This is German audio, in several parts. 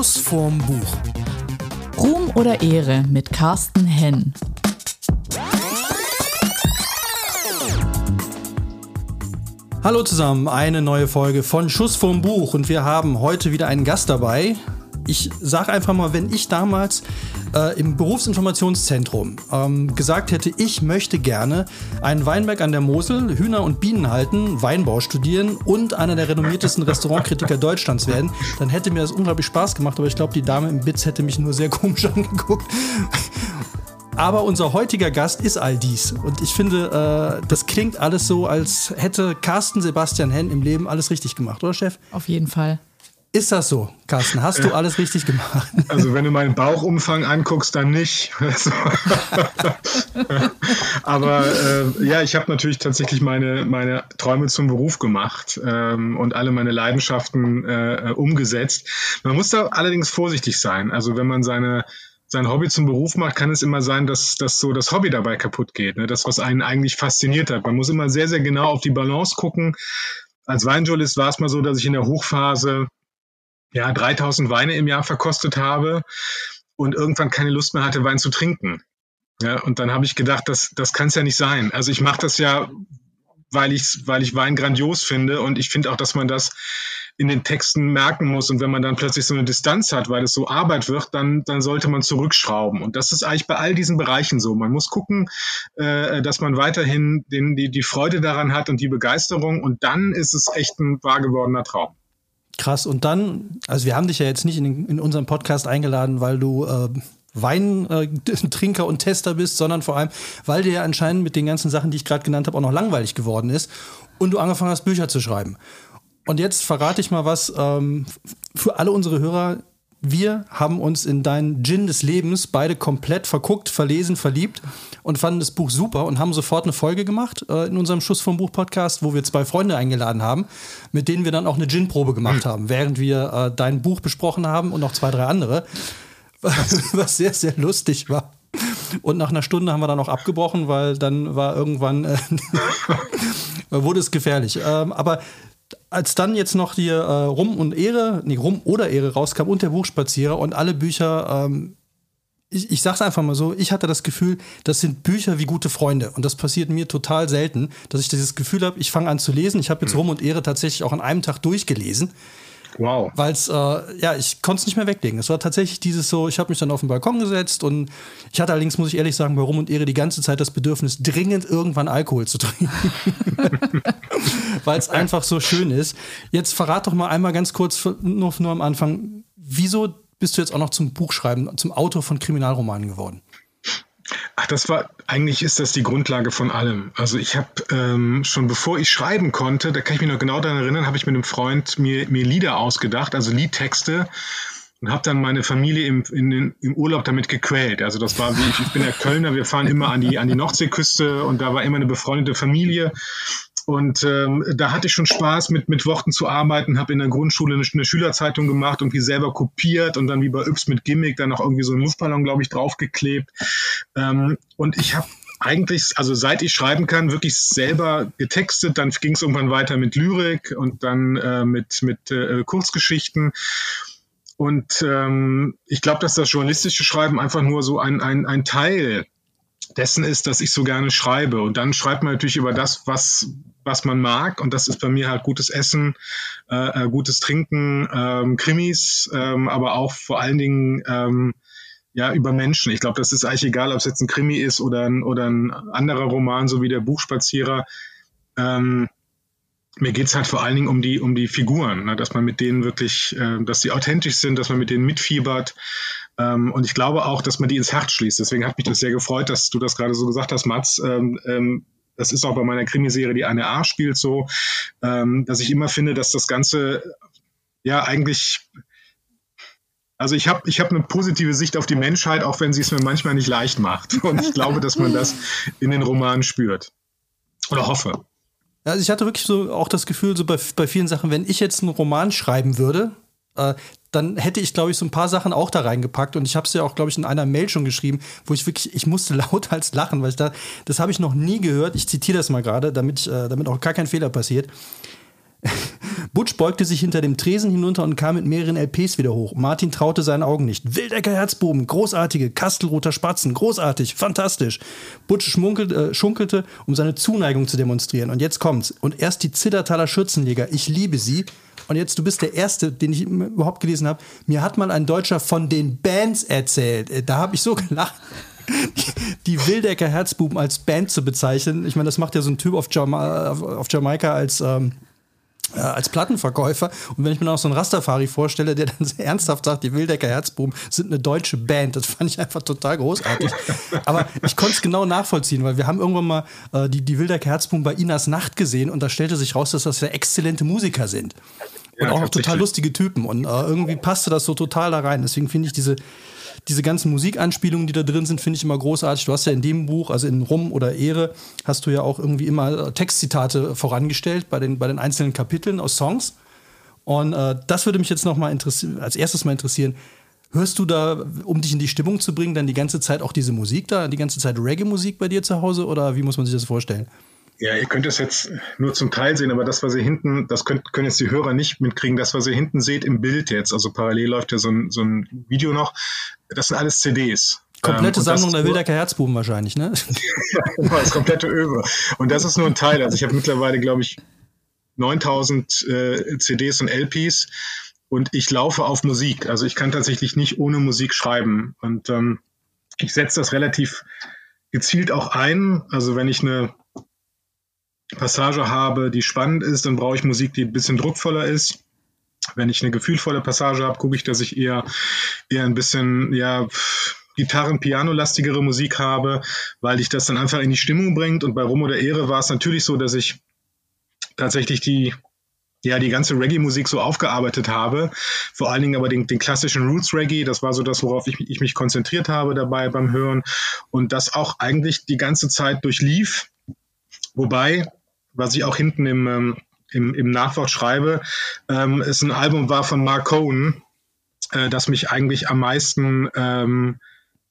Schuss vorm Buch. Ruhm oder Ehre mit Carsten Henn. Hallo zusammen, eine neue Folge von Schuss vorm Buch und wir haben heute wieder einen Gast dabei. Ich sage einfach mal, wenn ich damals äh, im Berufsinformationszentrum ähm, gesagt hätte, ich möchte gerne einen Weinberg an der Mosel, Hühner und Bienen halten, Weinbau studieren und einer der renommiertesten Restaurantkritiker Deutschlands werden, dann hätte mir das unglaublich Spaß gemacht, aber ich glaube, die Dame im Bitz hätte mich nur sehr komisch angeguckt. Aber unser heutiger Gast ist all dies. Und ich finde, äh, das klingt alles so, als hätte Carsten Sebastian Henn im Leben alles richtig gemacht, oder Chef? Auf jeden Fall. Ist das so, Carsten? Hast du alles richtig gemacht? Also wenn du meinen Bauchumfang anguckst, dann nicht. Aber äh, ja, ich habe natürlich tatsächlich meine, meine Träume zum Beruf gemacht ähm, und alle meine Leidenschaften äh, umgesetzt. Man muss da allerdings vorsichtig sein. Also wenn man seine sein Hobby zum Beruf macht, kann es immer sein, dass, dass so das Hobby dabei kaputt geht. Ne? Das, was einen eigentlich fasziniert hat. Man muss immer sehr, sehr genau auf die Balance gucken. Als Weinjournalist war es mal so, dass ich in der Hochphase ja 3000 Weine im Jahr verkostet habe und irgendwann keine Lust mehr hatte, Wein zu trinken. Ja, und dann habe ich gedacht, das, das kann es ja nicht sein. Also ich mache das ja, weil ich, weil ich Wein grandios finde und ich finde auch, dass man das in den Texten merken muss. Und wenn man dann plötzlich so eine Distanz hat, weil es so Arbeit wird, dann, dann sollte man zurückschrauben. Und das ist eigentlich bei all diesen Bereichen so. Man muss gucken, äh, dass man weiterhin den, die, die Freude daran hat und die Begeisterung. Und dann ist es echt ein wahr gewordener Traum. Krass. Und dann, also wir haben dich ja jetzt nicht in, in unseren Podcast eingeladen, weil du äh, Weintrinker und Tester bist, sondern vor allem, weil dir ja anscheinend mit den ganzen Sachen, die ich gerade genannt habe, auch noch langweilig geworden ist und du angefangen hast, Bücher zu schreiben. Und jetzt verrate ich mal was ähm, für alle unsere Hörer. Wir haben uns in deinen Gin des Lebens beide komplett verguckt, verlesen, verliebt und fanden das Buch super und haben sofort eine Folge gemacht äh, in unserem Schuss vom Buch Podcast, wo wir zwei Freunde eingeladen haben, mit denen wir dann auch eine Gin-Probe gemacht haben, während wir äh, dein Buch besprochen haben und noch zwei, drei andere, was sehr, sehr lustig war. Und nach einer Stunde haben wir dann auch abgebrochen, weil dann war irgendwann, äh, wurde es gefährlich. Ähm, aber als dann jetzt noch die äh, Rum und Ehre, nee, Rum oder Ehre rauskam und der Buchspazierer und alle Bücher, ähm, ich, ich sag's einfach mal so, ich hatte das Gefühl, das sind Bücher wie gute Freunde. Und das passiert mir total selten, dass ich dieses Gefühl habe, ich fange an zu lesen. Ich habe jetzt mhm. Rum und Ehre tatsächlich auch an einem Tag durchgelesen. Wow. Weil es, äh, ja, ich konnte es nicht mehr weglegen. Es war tatsächlich dieses so, ich habe mich dann auf den Balkon gesetzt und ich hatte allerdings, muss ich ehrlich sagen, bei Rum und Ehre die ganze Zeit das Bedürfnis, dringend irgendwann Alkohol zu trinken. Weil es einfach so schön ist. Jetzt verrat doch mal einmal ganz kurz, nur, nur am Anfang, wieso bist du jetzt auch noch zum Buchschreiben, zum Autor von Kriminalromanen geworden? Ach, das war, eigentlich ist das die Grundlage von allem. Also ich habe ähm, schon bevor ich schreiben konnte, da kann ich mich noch genau daran erinnern, habe ich mit einem Freund mir, mir Lieder ausgedacht, also Liedtexte und habe dann meine Familie im, in, im Urlaub damit gequält. Also das war wie ich, ich bin ja Kölner, wir fahren immer an die, an die Nordseeküste und da war immer eine befreundete Familie und ähm, da hatte ich schon Spaß, mit, mit Worten zu arbeiten, habe in der Grundschule eine, eine Schülerzeitung gemacht, irgendwie selber kopiert und dann wie bei Yps mit Gimmick dann noch irgendwie so einen Luftballon, glaube ich, draufgeklebt. Ähm, und ich habe eigentlich, also seit ich schreiben kann, wirklich selber getextet. Dann ging es irgendwann weiter mit Lyrik und dann äh, mit, mit äh, Kurzgeschichten. Und ähm, ich glaube, dass das journalistische Schreiben einfach nur so ein, ein, ein Teil dessen ist, dass ich so gerne schreibe. Und dann schreibt man natürlich über das, was, was man mag. Und das ist bei mir halt gutes Essen, äh, äh gutes Trinken, ähm, Krimis, ähm, aber auch vor allen Dingen ähm, ja über Menschen. Ich glaube, das ist eigentlich egal, ob es jetzt ein Krimi ist oder ein, oder ein anderer Roman, so wie der Buchspazierer. Ähm, mir geht's halt vor allen Dingen um die, um die Figuren, ne? dass man mit denen wirklich, äh, dass sie authentisch sind, dass man mit denen mitfiebert. Ähm, und ich glaube auch, dass man die ins Herz schließt. Deswegen hat mich das sehr gefreut, dass du das gerade so gesagt hast, Mats. Ähm, ähm, das ist auch bei meiner Krimiserie, die eine A spielt, so, dass ich immer finde, dass das Ganze ja eigentlich also ich habe ich hab eine positive Sicht auf die Menschheit, auch wenn sie es mir manchmal nicht leicht macht. Und ich glaube, dass man das in den Romanen spürt. Oder hoffe. Also ich hatte wirklich so auch das Gefühl, so bei, bei vielen Sachen, wenn ich jetzt einen Roman schreiben würde, äh, dann hätte ich, glaube ich, so ein paar Sachen auch da reingepackt. Und ich habe es ja auch, glaube ich, in einer Mail schon geschrieben, wo ich wirklich, ich musste lauthals lachen, weil ich da, das habe ich noch nie gehört. Ich zitiere das mal gerade, damit, äh, damit auch gar kein Fehler passiert. Butch beugte sich hinter dem Tresen hinunter und kam mit mehreren LPs wieder hoch. Martin traute seinen Augen nicht. Wildecker Herzbuben, großartige, Kastelroter Spatzen, großartig, fantastisch. Butch schmunkelte, äh, schunkelte, um seine Zuneigung zu demonstrieren. Und jetzt kommt's. Und erst die Zillertaler Schürzenleger, ich liebe sie. Und jetzt, du bist der Erste, den ich überhaupt gelesen habe. Mir hat mal ein Deutscher von den Bands erzählt. Äh, da habe ich so gelacht die Wildecker Herzbuben als Band zu bezeichnen. Ich meine, das macht ja so ein Typ auf, Jama auf Jamaika als, ähm, äh, als Plattenverkäufer. Und wenn ich mir noch so einen Rastafari vorstelle, der dann sehr ernsthaft sagt, die Wildecker Herzbuben sind eine deutsche Band, das fand ich einfach total großartig. Aber ich konnte es genau nachvollziehen, weil wir haben irgendwann mal äh, die, die Wildecker Herzbuben bei Inas Nacht gesehen und da stellte sich raus, dass das ja exzellente Musiker sind. Und ja, auch noch total lustige Typen. Und äh, irgendwie passte das so total da rein. Deswegen finde ich diese, diese ganzen Musikanspielungen, die da drin sind, finde ich immer großartig. Du hast ja in dem Buch, also in Rum oder Ehre, hast du ja auch irgendwie immer äh, Textzitate vorangestellt bei den, bei den einzelnen Kapiteln aus Songs. Und äh, das würde mich jetzt noch mal als erstes mal interessieren. Hörst du da, um dich in die Stimmung zu bringen, dann die ganze Zeit auch diese Musik da, die ganze Zeit Reggae-Musik bei dir zu Hause oder wie muss man sich das vorstellen? Ja, ihr könnt es jetzt nur zum Teil sehen, aber das, was ihr hinten, das könnt, können jetzt die Hörer nicht mitkriegen, das, was ihr hinten seht im Bild jetzt, also parallel läuft ja so ein, so ein Video noch, das sind alles CDs. Komplette ähm, Sammlung der Wildecker Herzbuben wahrscheinlich, ne? ja, genau, das komplette Öwe. Und das ist nur ein Teil. Also ich habe mittlerweile, glaube ich, 9000 äh, CDs und LPs und ich laufe auf Musik. Also ich kann tatsächlich nicht ohne Musik schreiben. Und ähm, ich setze das relativ gezielt auch ein. Also wenn ich eine Passage habe, die spannend ist, dann brauche ich Musik, die ein bisschen druckvoller ist. Wenn ich eine gefühlvolle Passage habe, gucke ich, dass ich eher, eher ein bisschen, ja, Gitarren, Piano-lastigere Musik habe, weil ich das dann einfach in die Stimmung bringt. Und bei Rum oder Ehre war es natürlich so, dass ich tatsächlich die, ja, die ganze Reggae-Musik so aufgearbeitet habe. Vor allen Dingen aber den, den klassischen Roots-Reggae, das war so das, worauf ich, ich mich konzentriert habe dabei beim Hören. Und das auch eigentlich die ganze Zeit durchlief. Wobei was ich auch hinten im, ähm, im, im Nachwort schreibe, ähm, ist ein Album war von Mark Cohen, äh, das mich eigentlich am meisten ähm,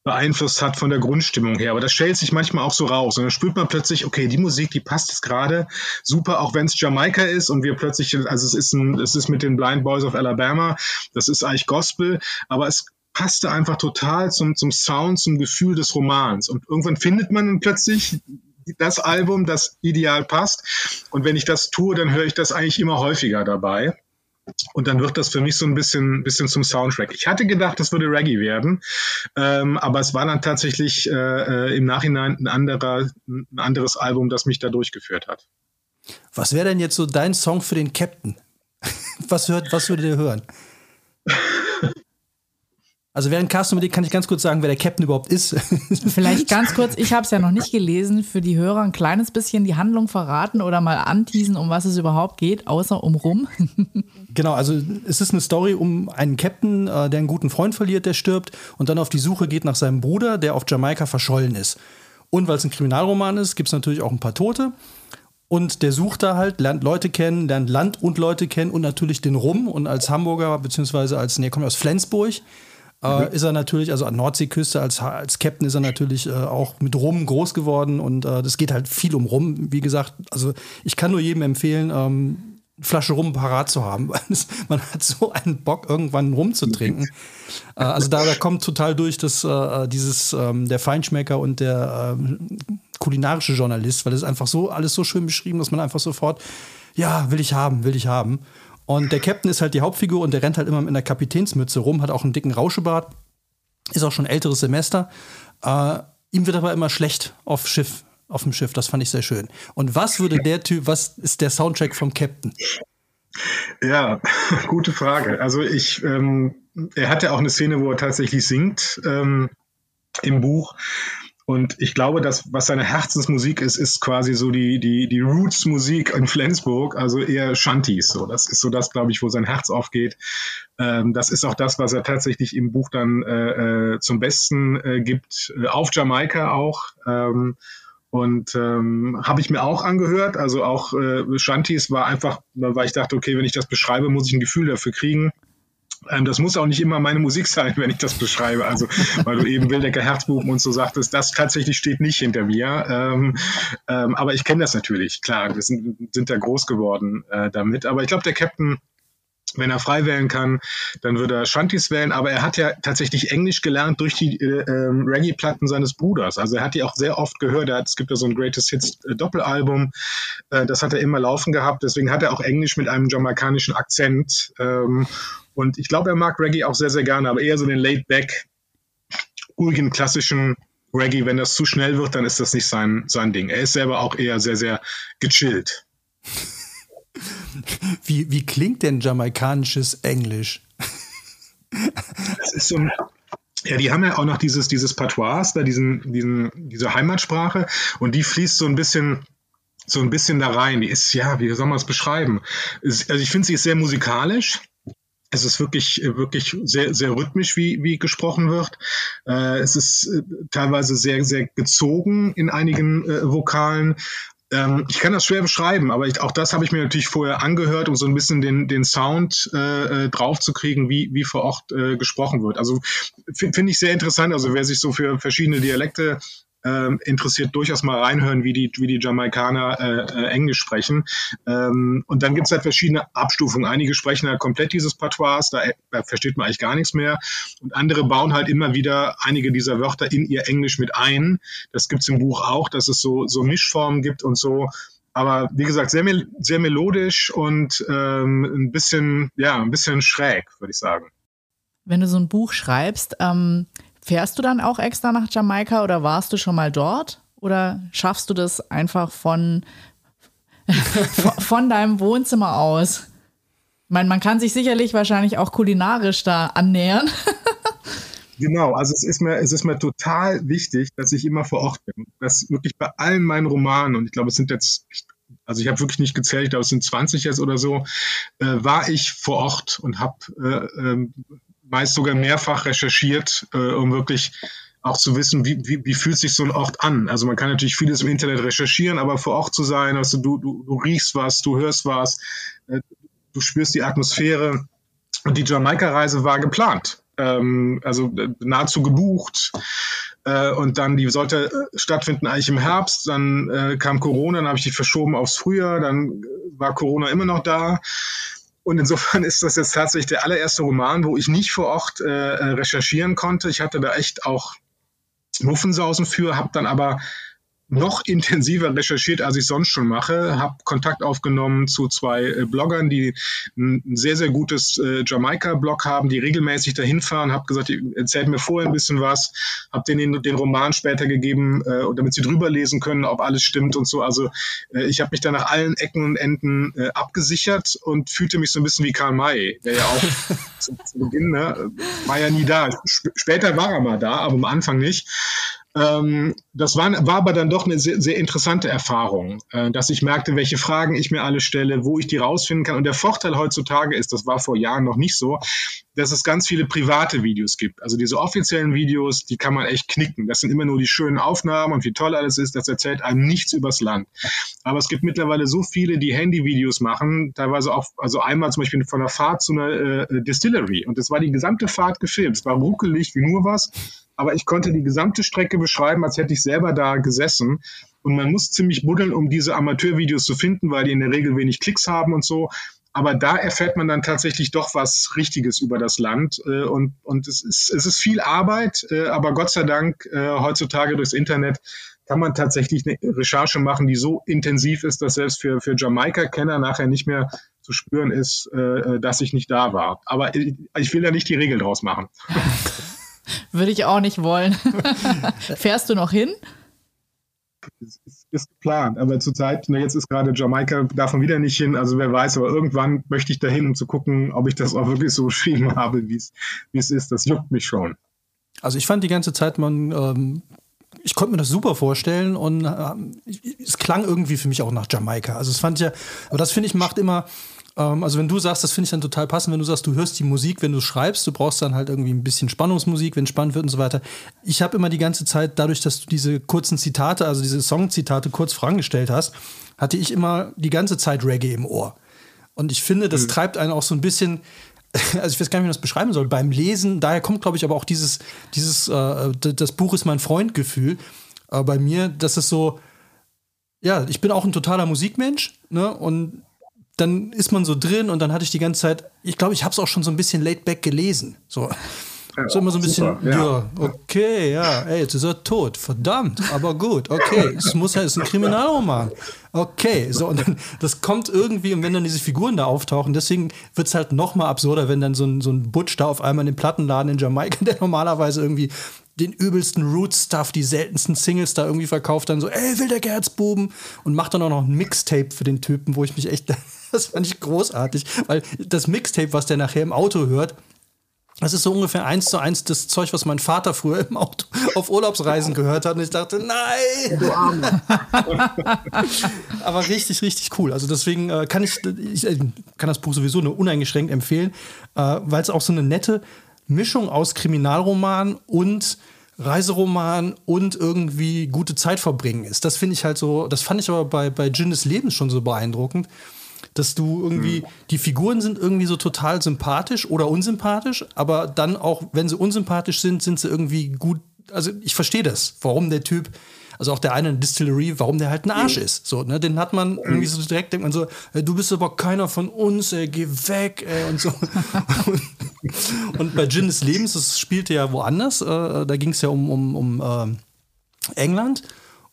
beeinflusst hat von der Grundstimmung her. Aber das stellt sich manchmal auch so raus. Und dann spürt man plötzlich, okay, die Musik, die passt jetzt gerade super, auch wenn es Jamaika ist und wir plötzlich, also es ist ein, es ist mit den Blind Boys of Alabama, das ist eigentlich Gospel, aber es passte einfach total zum, zum Sound, zum Gefühl des Romans. Und irgendwann findet man plötzlich das Album, das ideal passt. Und wenn ich das tue, dann höre ich das eigentlich immer häufiger dabei. Und dann wird das für mich so ein bisschen, bisschen zum Soundtrack. Ich hatte gedacht, das würde Reggae werden, ähm, aber es war dann tatsächlich äh, äh im Nachhinein ein, anderer, ein anderes Album, das mich da durchgeführt hat. Was wäre denn jetzt so dein Song für den Captain? was, hört, was würde der hören? Also während Carsten kann ich ganz kurz sagen, wer der Captain überhaupt ist. Vielleicht ganz kurz, ich habe es ja noch nicht gelesen, für die Hörer ein kleines bisschen die Handlung verraten oder mal anteasen, um was es überhaupt geht, außer um rum. genau, also es ist eine Story um einen Captain, äh, der einen guten Freund verliert, der stirbt und dann auf die Suche geht nach seinem Bruder, der auf Jamaika verschollen ist. Und weil es ein Kriminalroman ist, gibt es natürlich auch ein paar Tote. Und der sucht da halt, lernt Leute kennen, lernt Land und Leute kennen und natürlich den Rum. Und als Hamburger, beziehungsweise als, nee, kommt aus Flensburg, äh, mhm. ist er natürlich, also an Nordseeküste als, als Captain ist er natürlich äh, auch mit Rum groß geworden und äh, das geht halt viel um Rum. Wie gesagt, also ich kann nur jedem empfehlen, ähm, Flasche Rum parat zu haben. Man hat so einen Bock, irgendwann Rum zu trinken. äh, also da, da, kommt total durch, dass äh, dieses ähm, der Feinschmecker und der ähm, kulinarische Journalist, weil es einfach so alles so schön beschrieben, dass man einfach sofort, ja, will ich haben, will ich haben. Und der Captain ist halt die Hauptfigur und der rennt halt immer mit einer Kapitänsmütze rum, hat auch einen dicken Rauschebart, ist auch schon älteres Semester. Äh, ihm wird aber immer schlecht auf Schiff, auf dem Schiff. Das fand ich sehr schön. Und was würde der Typ, was ist der Soundtrack vom Captain? Ja, gute Frage. Also ich, ähm, er hat ja auch eine Szene, wo er tatsächlich singt ähm, im Buch. Und ich glaube, dass was seine Herzensmusik ist, ist quasi so die, die, die Roots-Musik in Flensburg, also eher Shanties. So. Das ist so das, glaube ich, wo sein Herz aufgeht. Ähm, das ist auch das, was er tatsächlich im Buch dann äh, äh zum Besten äh, gibt, äh, auf Jamaika auch. Ähm, und ähm, habe ich mir auch angehört. Also auch äh, Shanties war einfach, weil ich dachte, okay, wenn ich das beschreibe, muss ich ein Gefühl dafür kriegen. Ähm, das muss auch nicht immer meine Musik sein, wenn ich das beschreibe. Also, weil du eben Wildecker Herzbuben und so sagtest, das tatsächlich steht nicht hinter mir. Ähm, ähm, aber ich kenne das natürlich, klar. Wir sind, sind da groß geworden äh, damit. Aber ich glaube, der Captain wenn er frei wählen kann, dann würde er Shanties wählen, aber er hat ja tatsächlich Englisch gelernt durch die äh, ähm, Reggae-Platten seines Bruders. Also er hat die auch sehr oft gehört. Hat, es gibt ja so ein Greatest Hits äh, äh, das hat er immer laufen gehabt. Deswegen hat er auch Englisch mit einem jamaikanischen Akzent. Ähm, und ich glaube, er mag Reggae auch sehr, sehr gerne, aber eher so den laid-back, ruhigen, klassischen Reggae. Wenn das zu schnell wird, dann ist das nicht sein, sein Ding. Er ist selber auch eher sehr, sehr gechillt. Wie, wie klingt denn jamaikanisches Englisch? Das ist so ein, ja, die haben ja auch noch dieses, dieses Patois, da diesen, diesen, diese Heimatsprache und die fließt so ein bisschen so ein bisschen da rein. Die ist, ja, wie soll man es beschreiben? Also ich finde, sie ist sehr musikalisch. Es ist wirklich, wirklich sehr, sehr rhythmisch, wie, wie gesprochen wird. Äh, es ist äh, teilweise sehr, sehr gezogen in einigen äh, Vokalen. Ähm, ich kann das schwer beschreiben, aber ich, auch das habe ich mir natürlich vorher angehört, um so ein bisschen den, den Sound äh, äh draufzukriegen, wie, wie vor Ort äh, gesprochen wird. Also finde ich sehr interessant. Also wer sich so für verschiedene Dialekte ähm, interessiert, durchaus mal reinhören, wie die, wie die Jamaikaner äh, äh, Englisch sprechen. Ähm, und dann gibt es halt verschiedene Abstufungen. Einige sprechen halt komplett dieses Patois, da, da, versteht man eigentlich gar nichts mehr. Und andere bauen halt immer wieder einige dieser Wörter in ihr Englisch mit ein. Das gibt es im Buch auch, dass es so, so Mischformen gibt und so. Aber wie gesagt, sehr, sehr melodisch und ähm, ein bisschen, ja, ein bisschen schräg, würde ich sagen. Wenn du so ein Buch schreibst, ähm, Fährst du dann auch extra nach Jamaika oder warst du schon mal dort? Oder schaffst du das einfach von, von deinem Wohnzimmer aus? Ich meine, man kann sich sicherlich wahrscheinlich auch kulinarisch da annähern. Genau, also es ist mir, es ist mir total wichtig, dass ich immer vor Ort bin. Das wirklich bei allen meinen Romanen, und ich glaube, es sind jetzt, also ich habe wirklich nicht gezählt, glaube, es sind 20 jetzt oder so, äh, war ich vor Ort und habe äh, ähm, meist sogar mehrfach recherchiert, äh, um wirklich auch zu wissen, wie, wie, wie fühlt sich so ein Ort an. Also man kann natürlich vieles im Internet recherchieren, aber vor Ort zu sein, also du, du, du riechst was, du hörst was, äh, du spürst die Atmosphäre. Und die Jamaika-Reise war geplant, ähm, also äh, nahezu gebucht. Äh, und dann, die sollte stattfinden eigentlich im Herbst, dann äh, kam Corona, dann habe ich die verschoben aufs Frühjahr, dann war Corona immer noch da. Und insofern ist das jetzt tatsächlich der allererste Roman, wo ich nicht vor Ort äh, äh recherchieren konnte. Ich hatte da echt auch Muffensausen für, habe dann aber noch intensiver recherchiert, als ich sonst schon mache, habe Kontakt aufgenommen zu zwei äh, Bloggern, die ein sehr, sehr gutes äh, Jamaika-Blog haben, die regelmäßig dahin fahren, habe gesagt, erzählt mir vorher ein bisschen was, habe denen den, den Roman später gegeben, äh, damit sie drüber lesen können, ob alles stimmt und so. Also äh, ich habe mich da nach allen Ecken und Enden äh, abgesichert und fühlte mich so ein bisschen wie Karl May, der ja auch zu, zu, Beginn, ne, war ja nie da. Sp später war er mal da, aber am Anfang nicht. Ähm, das war, war aber dann doch eine sehr, sehr interessante Erfahrung, äh, dass ich merkte, welche Fragen ich mir alle stelle, wo ich die rausfinden kann. Und der Vorteil heutzutage ist, das war vor Jahren noch nicht so, dass es ganz viele private Videos gibt. Also diese offiziellen Videos, die kann man echt knicken. Das sind immer nur die schönen Aufnahmen und wie toll alles ist. Das erzählt einem nichts übers Land. Aber es gibt mittlerweile so viele, die Handyvideos machen, teilweise auch, also einmal zum Beispiel von der Fahrt zu einer äh, Distillery. Und das war die gesamte Fahrt gefilmt. Es war ruckelig wie nur was aber ich konnte die gesamte Strecke beschreiben, als hätte ich selber da gesessen. Und man muss ziemlich buddeln, um diese Amateurvideos zu finden, weil die in der Regel wenig Klicks haben und so. Aber da erfährt man dann tatsächlich doch was Richtiges über das Land. Äh, und, und es, ist, es ist viel Arbeit, äh, aber Gott sei Dank äh, heutzutage durchs Internet kann man tatsächlich eine Recherche machen, die so intensiv ist, dass selbst für, für Jamaika-Kenner nachher nicht mehr zu spüren ist, dass ich nicht da war. Aber ich will ja nicht die Regel draus machen. Würde ich auch nicht wollen. Fährst du noch hin? Ist, ist, ist geplant, aber zurzeit, jetzt ist gerade Jamaika, darf man wieder nicht hin, also wer weiß, aber irgendwann möchte ich dahin, um zu gucken, ob ich das auch wirklich so geschrieben habe, wie es ist. Das juckt mich schon. Also ich fand die ganze Zeit, man, ähm, ich konnte mir das super vorstellen und äh, es klang irgendwie für mich auch nach Jamaika. Also es fand ja, aber das finde ich macht immer ähm, also wenn du sagst, das finde ich dann total passend, wenn du sagst, du hörst die Musik, wenn du schreibst, du brauchst dann halt irgendwie ein bisschen Spannungsmusik, wenn es spannend wird und so weiter. Ich habe immer die ganze Zeit, dadurch, dass du diese kurzen Zitate, also diese Songzitate kurz vorangestellt hast, hatte ich immer die ganze Zeit Reggae im Ohr. Und ich finde, das mhm. treibt einen auch so ein bisschen also ich weiß gar nicht, wie man das beschreiben soll, beim Lesen, daher kommt, glaube ich, aber auch dieses, dieses, äh, das Buch ist mein Freund-Gefühl äh, bei mir, das ist so, ja, ich bin auch ein totaler Musikmensch, ne, und dann ist man so drin und dann hatte ich die ganze Zeit, ich glaube, ich habe es auch schon so ein bisschen laid back gelesen, so. Ja, so immer so ein bisschen, super, ja. ja. okay, ja, ey, jetzt ist er tot, verdammt, aber gut, okay, es muss ja, es ist ein Kriminalroman, okay, so, und dann, das kommt irgendwie, und wenn dann diese Figuren da auftauchen, deswegen wird es halt noch mal absurder, wenn dann so ein, so ein Butch da auf einmal in den Plattenladen in Jamaika, der normalerweise irgendwie den übelsten Root-Stuff, die seltensten Singles da irgendwie verkauft, dann so, ey, will der Gerzbuben und macht dann auch noch ein Mixtape für den Typen, wo ich mich echt, das fand ich großartig, weil das Mixtape, was der nachher im Auto hört, das ist so ungefähr eins zu eins das Zeug, was mein Vater früher im Auto auf Urlaubsreisen gehört hat. Und ich dachte, nein! Aber richtig, richtig cool. Also deswegen äh, kann ich, ich äh, kann das Buch sowieso nur uneingeschränkt empfehlen, äh, weil es auch so eine nette Mischung aus Kriminalroman und Reiseroman und irgendwie gute Zeit verbringen ist. Das finde ich halt so, das fand ich aber bei, bei Gin des Lebens schon so beeindruckend dass du irgendwie, mhm. die Figuren sind irgendwie so total sympathisch oder unsympathisch, aber dann auch, wenn sie unsympathisch sind, sind sie irgendwie gut. Also ich verstehe das, warum der Typ, also auch der eine in Distillery, warum der halt ein Arsch mhm. ist. So, ne? Den hat man mhm. irgendwie so direkt, denkt man so, du bist aber keiner von uns, ey, geh weg, ey, und so. und bei Gin des Lebens, das spielte ja woanders, äh, da ging es ja um, um, um äh, England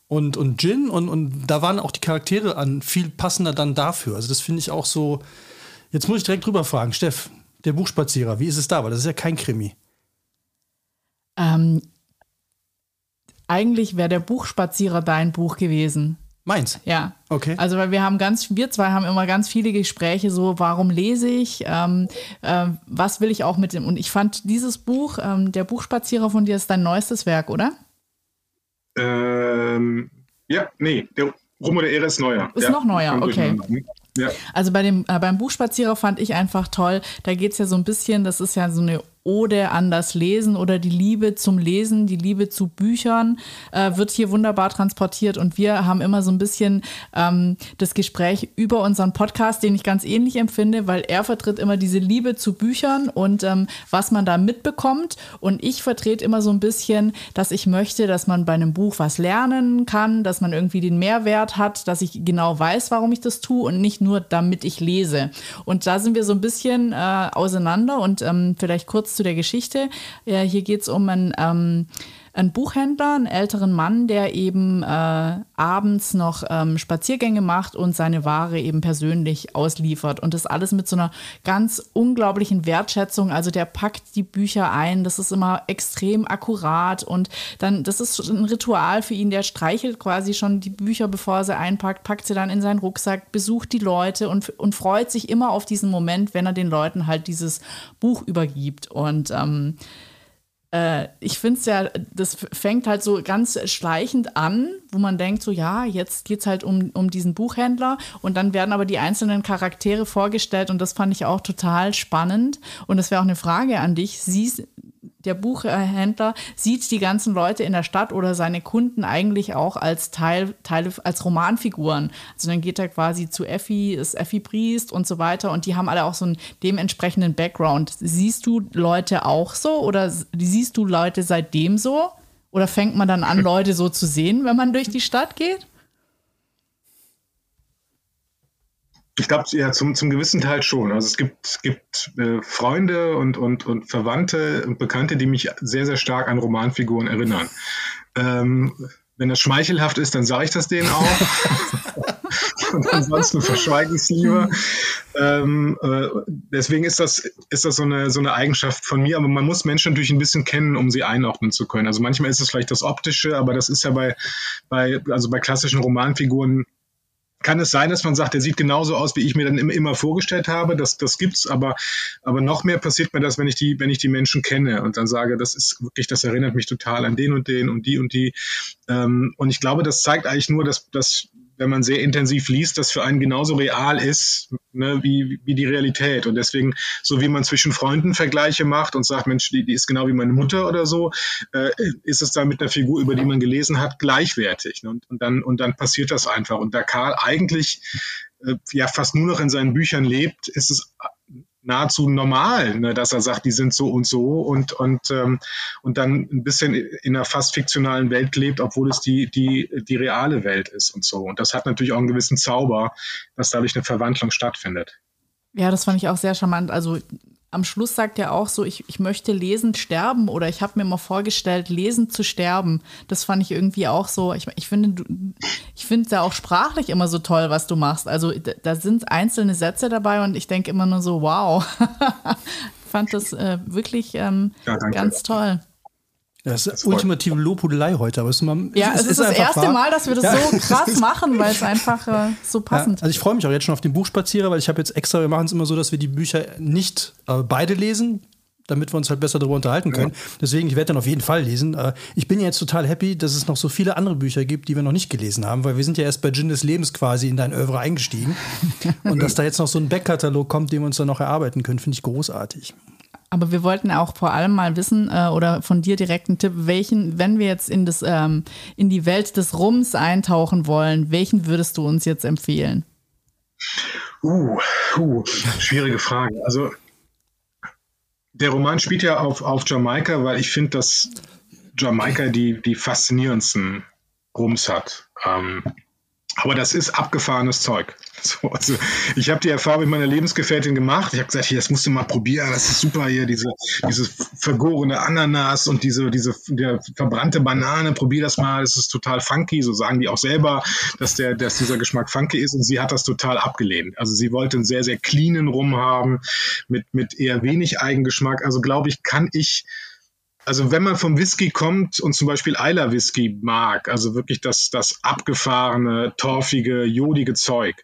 und, und Jin und, und da waren auch die Charaktere an viel passender dann dafür. Also das finde ich auch so. Jetzt muss ich direkt drüber fragen, Steff, der Buchspazierer, wie ist es da? Weil das ist ja kein Krimi. Ähm, eigentlich wäre der Buchspazierer dein Buch gewesen. Meins? Ja. Okay. Also, weil wir haben ganz, wir zwei haben immer ganz viele Gespräche so, warum lese ich, ähm, äh, was will ich auch mit dem, und ich fand dieses Buch, ähm, der Buchspazierer von dir ist dein neuestes Werk, oder? Ähm, ja, nee, der Rum oder Ehre ist neuer. Ist ja, noch neuer, okay. Ja. Also bei dem, äh, beim Buchspazierer fand ich einfach toll, da geht es ja so ein bisschen, das ist ja so eine Ode an das Lesen oder die Liebe zum Lesen, die Liebe zu Büchern äh, wird hier wunderbar transportiert. Und wir haben immer so ein bisschen ähm, das Gespräch über unseren Podcast, den ich ganz ähnlich empfinde, weil er vertritt immer diese Liebe zu Büchern und ähm, was man da mitbekommt. Und ich vertrete immer so ein bisschen, dass ich möchte, dass man bei einem Buch was lernen kann, dass man irgendwie den Mehrwert hat, dass ich genau weiß, warum ich das tue und nicht nur damit ich lese. Und da sind wir so ein bisschen äh, auseinander. Und ähm, vielleicht kurz zu der Geschichte. Ja, hier geht es um einen, ähm, einen Buchhändler, einen älteren Mann, der eben äh, abends noch ähm, Spaziergänge macht und seine Ware eben persönlich ausliefert. Und das alles mit so einer ganz unglaublichen Wertschätzung. Also der packt die Bücher ein, das ist immer extrem akkurat und dann, das ist ein Ritual für ihn, der streichelt quasi schon die Bücher, bevor er sie einpackt, packt sie dann in seinen Rucksack, besucht die Leute und, und freut sich immer auf diesen Moment, wenn er den Leuten halt dieses Buch übergibt. Und ähm, äh, ich finde es ja, das fängt halt so ganz schleichend an, wo man denkt, so ja, jetzt geht es halt um, um diesen Buchhändler und dann werden aber die einzelnen Charaktere vorgestellt und das fand ich auch total spannend. Und das wäre auch eine Frage an dich. Siehst, der Buchhändler sieht die ganzen Leute in der Stadt oder seine Kunden eigentlich auch als Teil, Teile, als Romanfiguren. Also dann geht er quasi zu Effi, ist Effi Priest und so weiter und die haben alle auch so einen dementsprechenden Background. Siehst du Leute auch so oder siehst du Leute seitdem so? Oder fängt man dann an, Leute so zu sehen, wenn man durch die Stadt geht? Ich glaube, ja, zum, zum gewissen Teil schon. Also es gibt, gibt äh, Freunde und, und, und Verwandte und Bekannte, die mich sehr, sehr stark an Romanfiguren erinnern. Ähm, wenn das schmeichelhaft ist, dann sage ich das denen auch. und ansonsten verschweige ich es lieber. Ähm, äh, deswegen ist das, ist das so, eine, so eine Eigenschaft von mir. Aber man muss Menschen natürlich ein bisschen kennen, um sie einordnen zu können. Also manchmal ist es vielleicht das Optische, aber das ist ja bei, bei, also bei klassischen Romanfiguren kann es sein, dass man sagt, der sieht genauso aus, wie ich mir dann immer vorgestellt habe. Das, das gibt's, aber, aber noch mehr passiert mir das, wenn ich die, wenn ich die Menschen kenne und dann sage, das ist wirklich, das erinnert mich total an den und den und die und die. Ähm, und ich glaube, das zeigt eigentlich nur, dass, dass wenn man sehr intensiv liest, das für einen genauso real ist ne, wie, wie die Realität. Und deswegen, so wie man zwischen Freunden Vergleiche macht und sagt, Mensch, die, die ist genau wie meine Mutter oder so, äh, ist es da mit einer Figur, über die man gelesen hat, gleichwertig. Ne? Und, und, dann, und dann passiert das einfach. Und da Karl eigentlich äh, ja fast nur noch in seinen Büchern lebt, ist es nahezu normal, ne, dass er sagt, die sind so und so und, und, ähm, und dann ein bisschen in einer fast fiktionalen Welt lebt, obwohl es die, die, die reale Welt ist und so. Und das hat natürlich auch einen gewissen Zauber, dass dadurch eine Verwandlung stattfindet. Ja, das fand ich auch sehr charmant. Also am Schluss sagt er auch so, ich, ich möchte lesend sterben oder ich habe mir mal vorgestellt, lesend zu sterben. Das fand ich irgendwie auch so, ich, ich finde ich finde es ja auch sprachlich immer so toll, was du machst. Also da sind einzelne Sätze dabei und ich denke immer nur so, wow. fand das äh, wirklich ähm, ja, ganz toll. Das ist das ultimative Lobhudelei heute, aber es ist, mal, ja, es, es ist, ist, das erste wahr. Mal, dass wir das ja. so krass machen, weil es einfach äh, so passend. Ja, also ich freue mich auch jetzt schon auf den Buchspazierer, weil ich habe jetzt extra, wir machen es immer so, dass wir die Bücher nicht äh, beide lesen, damit wir uns halt besser darüber unterhalten können. Ja. Deswegen, ich werde dann auf jeden Fall lesen. Äh, ich bin jetzt total happy, dass es noch so viele andere Bücher gibt, die wir noch nicht gelesen haben, weil wir sind ja erst bei Gin des Lebens quasi in dein Övre eingestiegen. Und dass da jetzt noch so ein Backkatalog kommt, den wir uns dann noch erarbeiten können, finde ich großartig. Aber wir wollten auch vor allem mal wissen äh, oder von dir direkt einen Tipp, welchen, wenn wir jetzt in, das, ähm, in die Welt des Rums eintauchen wollen, welchen würdest du uns jetzt empfehlen? Uh, uh schwierige Frage. Also der Roman spielt ja auf, auf Jamaika, weil ich finde, dass Jamaika die, die faszinierendsten Rums hat. Ähm, aber das ist abgefahrenes Zeug. So, also ich habe die Erfahrung mit meiner Lebensgefährtin gemacht. Ich habe gesagt, hier, das musst du mal probieren. Das ist super hier, diese, diese vergorene Ananas und diese, diese verbrannte Banane. Probier das mal. Das ist total funky. So sagen die auch selber, dass, der, dass dieser Geschmack funky ist. Und sie hat das total abgelehnt. Also sie wollte einen sehr, sehr cleanen Rum haben mit, mit eher wenig Eigengeschmack. Also glaube ich, kann ich also wenn man vom Whisky kommt und zum Beispiel Eiler Whisky mag, also wirklich das, das abgefahrene, torfige, jodige Zeug,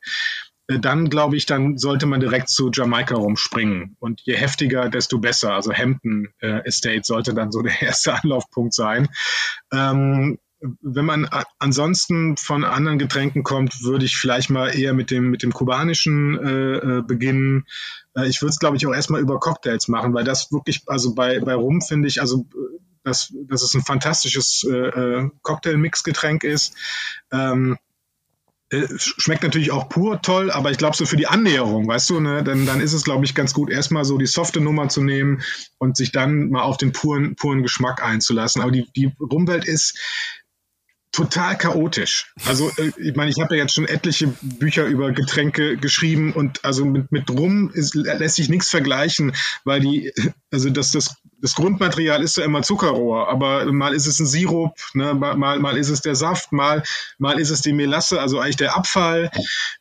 äh, dann glaube ich, dann sollte man direkt zu Jamaika rumspringen. Und je heftiger, desto besser. Also Hampton äh, Estate sollte dann so der erste Anlaufpunkt sein. Ähm, wenn man ansonsten von anderen Getränken kommt, würde ich vielleicht mal eher mit dem, mit dem kubanischen äh, äh beginnen. Äh, ich würde es, glaube ich, auch erstmal über Cocktails machen, weil das wirklich, also bei, bei Rum finde ich, also dass, dass es ein fantastisches äh, äh Cocktail-Mix-Getränk ist. Ähm, schmeckt natürlich auch pur toll, aber ich glaube so für die Annäherung, weißt du, ne, dann, dann ist es, glaube ich, ganz gut, erstmal so die softe Nummer zu nehmen und sich dann mal auf den puren, puren Geschmack einzulassen. Aber die, die Rumwelt ist, total chaotisch. Also äh, ich meine, ich habe ja jetzt schon etliche Bücher über Getränke geschrieben und also mit, mit Rum ist, lässt sich nichts vergleichen, weil die, also das, das, das Grundmaterial ist ja immer Zuckerrohr, aber mal ist es ein Sirup, ne, mal, mal ist es der Saft, mal, mal ist es die Melasse, also eigentlich der Abfall,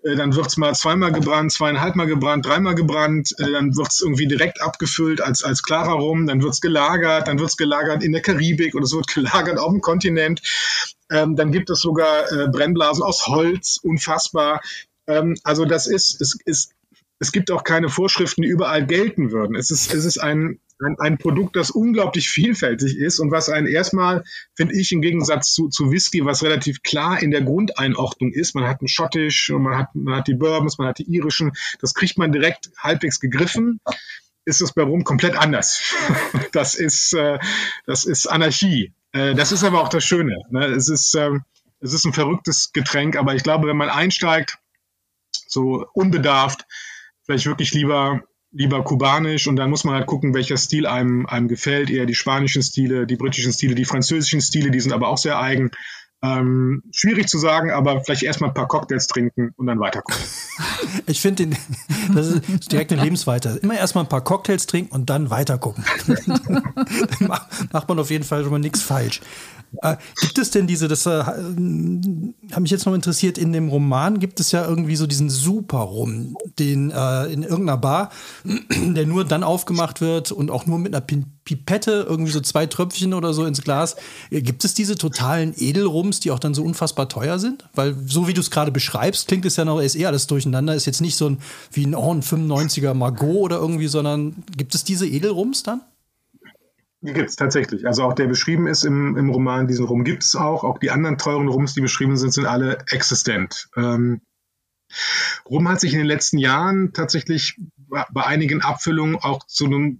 äh, dann wird's mal zweimal gebrannt, zweieinhalb Mal gebrannt, dreimal gebrannt, äh, dann wird's irgendwie direkt abgefüllt als, als klarer Rum, dann wird's gelagert, dann wird's gelagert in der Karibik oder es wird gelagert auf dem Kontinent. Ähm, dann gibt es sogar äh, Brennblasen aus Holz, unfassbar. Ähm, also das ist, es ist, es gibt auch keine Vorschriften, die überall gelten würden. Es ist, es ist ein, ein, ein Produkt, das unglaublich vielfältig ist und was einen erstmal, finde ich, im Gegensatz zu, zu Whisky, was relativ klar in der Grundeinordnung ist. Man hat einen schottisch, man hat, man hat die Bourbons, man hat die irischen. Das kriegt man direkt halbwegs gegriffen ist es bei Rum komplett anders. Das ist, äh, das ist Anarchie. Äh, das ist aber auch das Schöne. Ne? Es, ist, ähm, es ist ein verrücktes Getränk, aber ich glaube, wenn man einsteigt, so unbedarft, vielleicht wirklich lieber lieber kubanisch und dann muss man halt gucken, welcher Stil einem, einem gefällt. Eher die spanischen Stile, die britischen Stile, die französischen Stile, die sind aber auch sehr eigen. Ähm, schwierig zu sagen, aber vielleicht erstmal ein paar Cocktails trinken und dann weiterkommen. Ich finde, das ist direkt eine Lebensweite. Immer erstmal ein paar Cocktails trinken und dann weitergucken. dann macht man auf jeden Fall schon mal nichts falsch. Äh, gibt es denn diese, das äh, hat mich jetzt noch interessiert, in dem Roman gibt es ja irgendwie so diesen Super-Rum, den äh, in irgendeiner Bar, der nur dann aufgemacht wird und auch nur mit einer Pipette, irgendwie so zwei Tröpfchen oder so ins Glas. Äh, gibt es diese totalen Edelrums, die auch dann so unfassbar teuer sind? Weil so wie du es gerade beschreibst, klingt es ja noch, ist eh alles durcheinander, ist jetzt nicht so ein wie ein, oh, ein 95er Margot oder irgendwie, sondern gibt es diese Edelrums dann? Die gibt es tatsächlich. Also auch der beschrieben ist im, im Roman, diesen Rum gibt es auch. Auch die anderen teuren Rums, die beschrieben sind, sind alle existent. Ähm, Rum hat sich in den letzten Jahren tatsächlich bei einigen Abfüllungen auch zu einem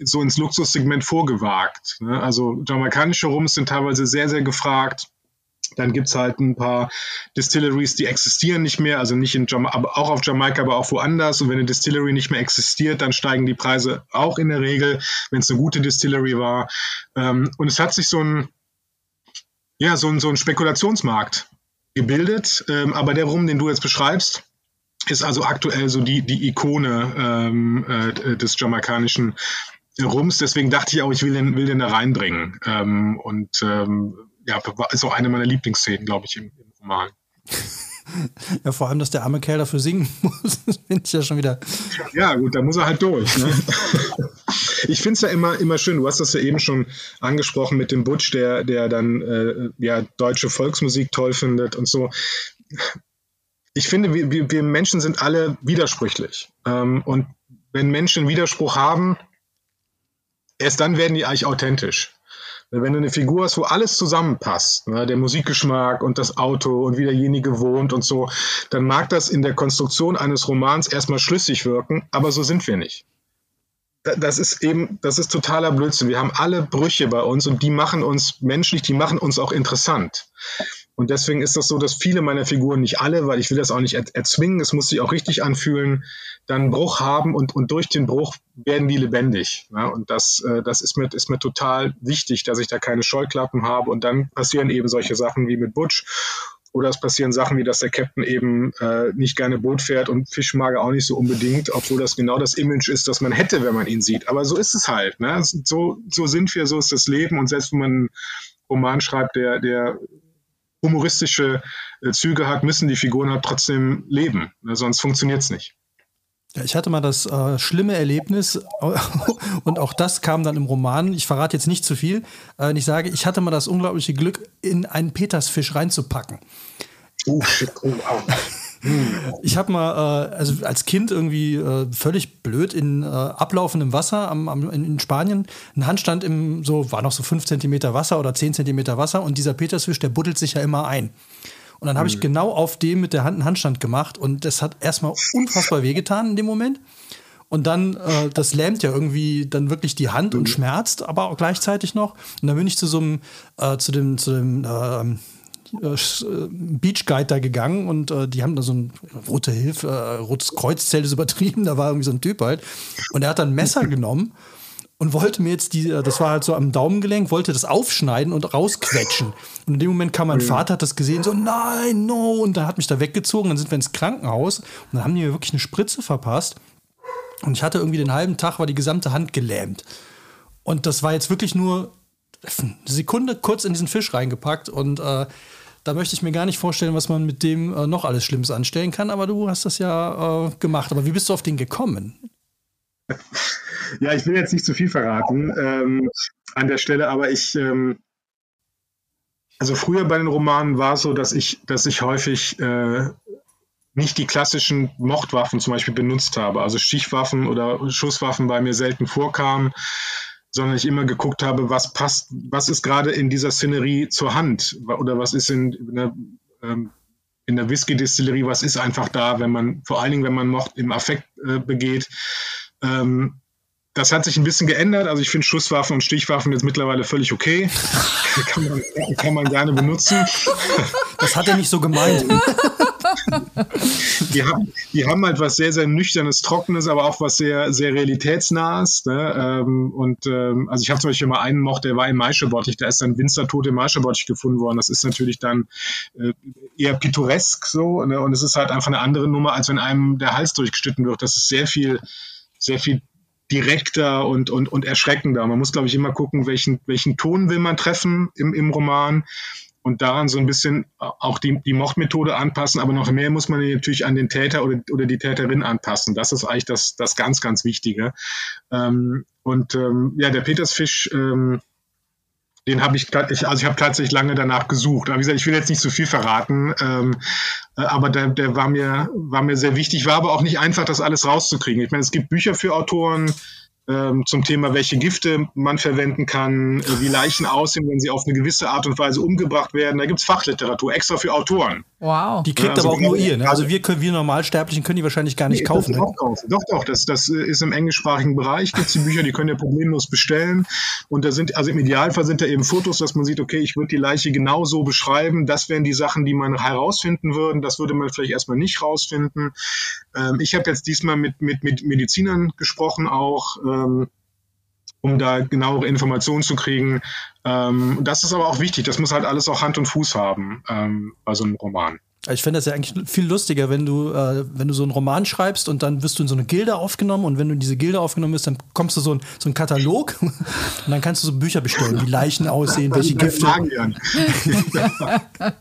so ins Luxussegment vorgewagt. Ne? Also jamaikanische Rums sind teilweise sehr, sehr gefragt. Dann gibt es halt ein paar Distilleries, die existieren nicht mehr, also nicht in Jama auch auf Jamaika, aber auch woanders. Und wenn eine Distillery nicht mehr existiert, dann steigen die Preise auch in der Regel, wenn es eine gute Distillery war. Ähm, und es hat sich so ein, ja, so ein, so ein Spekulationsmarkt gebildet. Ähm, aber der Rum, den du jetzt beschreibst, ist also aktuell so die, die Ikone ähm, äh, des jamaikanischen Rums. Deswegen dachte ich auch, ich will den, will den da reinbringen. Ähm, und ähm, ja, ist auch eine meiner Lieblingsszenen, glaube ich, im, im Roman. Ja, vor allem, dass der arme Kerl dafür singen muss, finde ich ja schon wieder. Ja, gut, da muss er halt durch. Ne? ich finde es ja immer, immer schön, du hast das ja eben schon angesprochen mit dem Butch, der, der dann äh, ja, deutsche Volksmusik toll findet und so. Ich finde, wir, wir Menschen sind alle widersprüchlich. Ähm, und wenn Menschen Widerspruch haben, erst dann werden die eigentlich authentisch. Wenn du eine Figur hast, wo alles zusammenpasst, ne, der Musikgeschmack und das Auto und wie derjenige wohnt und so, dann mag das in der Konstruktion eines Romans erstmal schlüssig wirken, aber so sind wir nicht. Das ist eben, das ist totaler Blödsinn. Wir haben alle Brüche bei uns und die machen uns menschlich, die machen uns auch interessant. Und deswegen ist das so, dass viele meiner Figuren, nicht alle, weil ich will das auch nicht erzwingen, es muss sich auch richtig anfühlen, dann einen Bruch haben und, und durch den Bruch werden die lebendig. Ja, und das, äh, das ist, mir, ist mir total wichtig, dass ich da keine Scheuklappen habe. Und dann passieren eben solche Sachen wie mit Butch. Oder es passieren Sachen wie, dass der Captain eben äh, nicht gerne Boot fährt und Fisch mag er auch nicht so unbedingt, obwohl das genau das Image ist, das man hätte, wenn man ihn sieht. Aber so ist es halt. Ne? So, so sind wir, so ist das Leben. Und selbst wenn man einen Roman schreibt, der, der humoristische äh, Züge hat, müssen die Figuren halt trotzdem leben. Ne? Sonst funktioniert es nicht. Ja, ich hatte mal das äh, schlimme Erlebnis und auch das kam dann im Roman. Ich verrate jetzt nicht zu viel. Äh, ich sage, ich hatte mal das unglaubliche Glück, in einen Petersfisch reinzupacken. Oh, shit. Oh, wow. Ich habe mal, äh, also als Kind irgendwie äh, völlig blöd in äh, ablaufendem Wasser am, am, in Spanien, ein Handstand im, so, war noch so 5 cm Wasser oder 10 cm Wasser und dieser Petersfisch, der buddelt sich ja immer ein. Und dann habe ich mhm. genau auf dem mit der Hand einen Handstand gemacht und das hat erstmal unfassbar wehgetan in dem Moment. Und dann, äh, das lähmt ja irgendwie dann wirklich die Hand und mhm. schmerzt, aber auch gleichzeitig noch. Und dann bin ich zu so einem, äh, zu dem, zu dem äh, äh, Beach Guide da gegangen und äh, die haben da so ein rote Hilfe, äh, rotes Kreuzzelt ist übertrieben, da war irgendwie so ein Typ halt. Und er hat dann ein Messer genommen und wollte mir jetzt die, äh, das war halt so am Daumengelenk, wollte das aufschneiden und rausquetschen. Und in dem Moment kam mein Vater, hat das gesehen, so nein, no, und dann hat mich da weggezogen, dann sind wir ins Krankenhaus und dann haben die mir wirklich eine Spritze verpasst. Und ich hatte irgendwie den halben Tag, war die gesamte Hand gelähmt. Und das war jetzt wirklich nur eine Sekunde kurz in diesen Fisch reingepackt und äh, da möchte ich mir gar nicht vorstellen, was man mit dem äh, noch alles Schlimmes anstellen kann, aber du hast das ja äh, gemacht. Aber wie bist du auf den gekommen? Ja, ich will jetzt nicht zu viel verraten ähm, an der Stelle, aber ich, ähm, also früher bei den Romanen war es so, dass ich, dass ich häufig äh, nicht die klassischen Mordwaffen zum Beispiel benutzt habe. Also Stichwaffen oder Schusswaffen bei mir selten vorkamen sondern ich immer geguckt habe, was passt, was ist gerade in dieser Szenerie zur Hand oder was ist in, in der, ähm, in der Whisky-Distillerie, was ist einfach da, wenn man, vor allen Dingen, wenn man Mord im Affekt äh, begeht. Ähm, das hat sich ein bisschen geändert. Also ich finde Schusswaffen und Stichwaffen jetzt mittlerweile völlig okay. kann, man, kann man gerne benutzen. Das hat er nicht so gemeint. die, haben, die haben halt was sehr, sehr nüchternes, trockenes, aber auch was sehr, sehr realitätsnahes. Ne? Ähm, und ähm, also ich habe zum Beispiel mal einen Mocht, der war im Maischebottich, da ist dann Winzertot im Maischebottich gefunden worden. Das ist natürlich dann äh, eher pittoresk so. Ne? Und es ist halt einfach eine andere Nummer, als wenn einem der Hals durchgeschnitten wird. Das ist sehr viel, sehr viel direkter und, und, und erschreckender. Man muss, glaube ich, immer gucken, welchen, welchen Ton will man treffen im, im Roman und daran so ein bisschen auch die, die Mordmethode anpassen, aber noch mehr muss man natürlich an den Täter oder, oder die Täterin anpassen. Das ist eigentlich das, das ganz, ganz Wichtige. Ähm, und ähm, ja, der Petersfisch, ähm, den habe ich, also ich habe tatsächlich lange danach gesucht. Aber wie gesagt, ich will jetzt nicht zu viel verraten, ähm, äh, aber der, der war mir, war mir sehr wichtig, war aber auch nicht einfach, das alles rauszukriegen. Ich meine, es gibt Bücher für Autoren, zum Thema, welche Gifte man verwenden kann, äh, wie Leichen aussehen, wenn sie auf eine gewisse Art und Weise umgebracht werden. Da gibt es Fachliteratur extra für Autoren. Wow. Die kriegt also aber auch nur ihr. Ne? Also wir können, wir Normalsterblichen können die wahrscheinlich gar nicht nee, kaufen. Ne? kaufen. Doch, doch. Das, das ist im englischsprachigen Bereich. Gibt die Bücher, die können ja problemlos bestellen. Und da sind, also im Idealfall sind da eben Fotos, dass man sieht, okay, ich würde die Leiche genau so beschreiben. Das wären die Sachen, die man herausfinden würden. Das würde man vielleicht erstmal nicht rausfinden. Ähm, ich habe jetzt diesmal mit, mit, mit Medizinern gesprochen auch. Ähm, um da genauere Informationen zu kriegen. Ähm, das ist aber auch wichtig. Das muss halt alles auch Hand und Fuß haben ähm, bei so einem Roman. Ich finde das ja eigentlich viel lustiger, wenn du, äh, wenn du so einen Roman schreibst und dann wirst du in so eine Gilde aufgenommen und wenn du in diese Gilde aufgenommen bist, dann kommst du so in so einen Katalog und dann kannst du so Bücher bestellen, wie Leichen aussehen, welche Gifte. ja,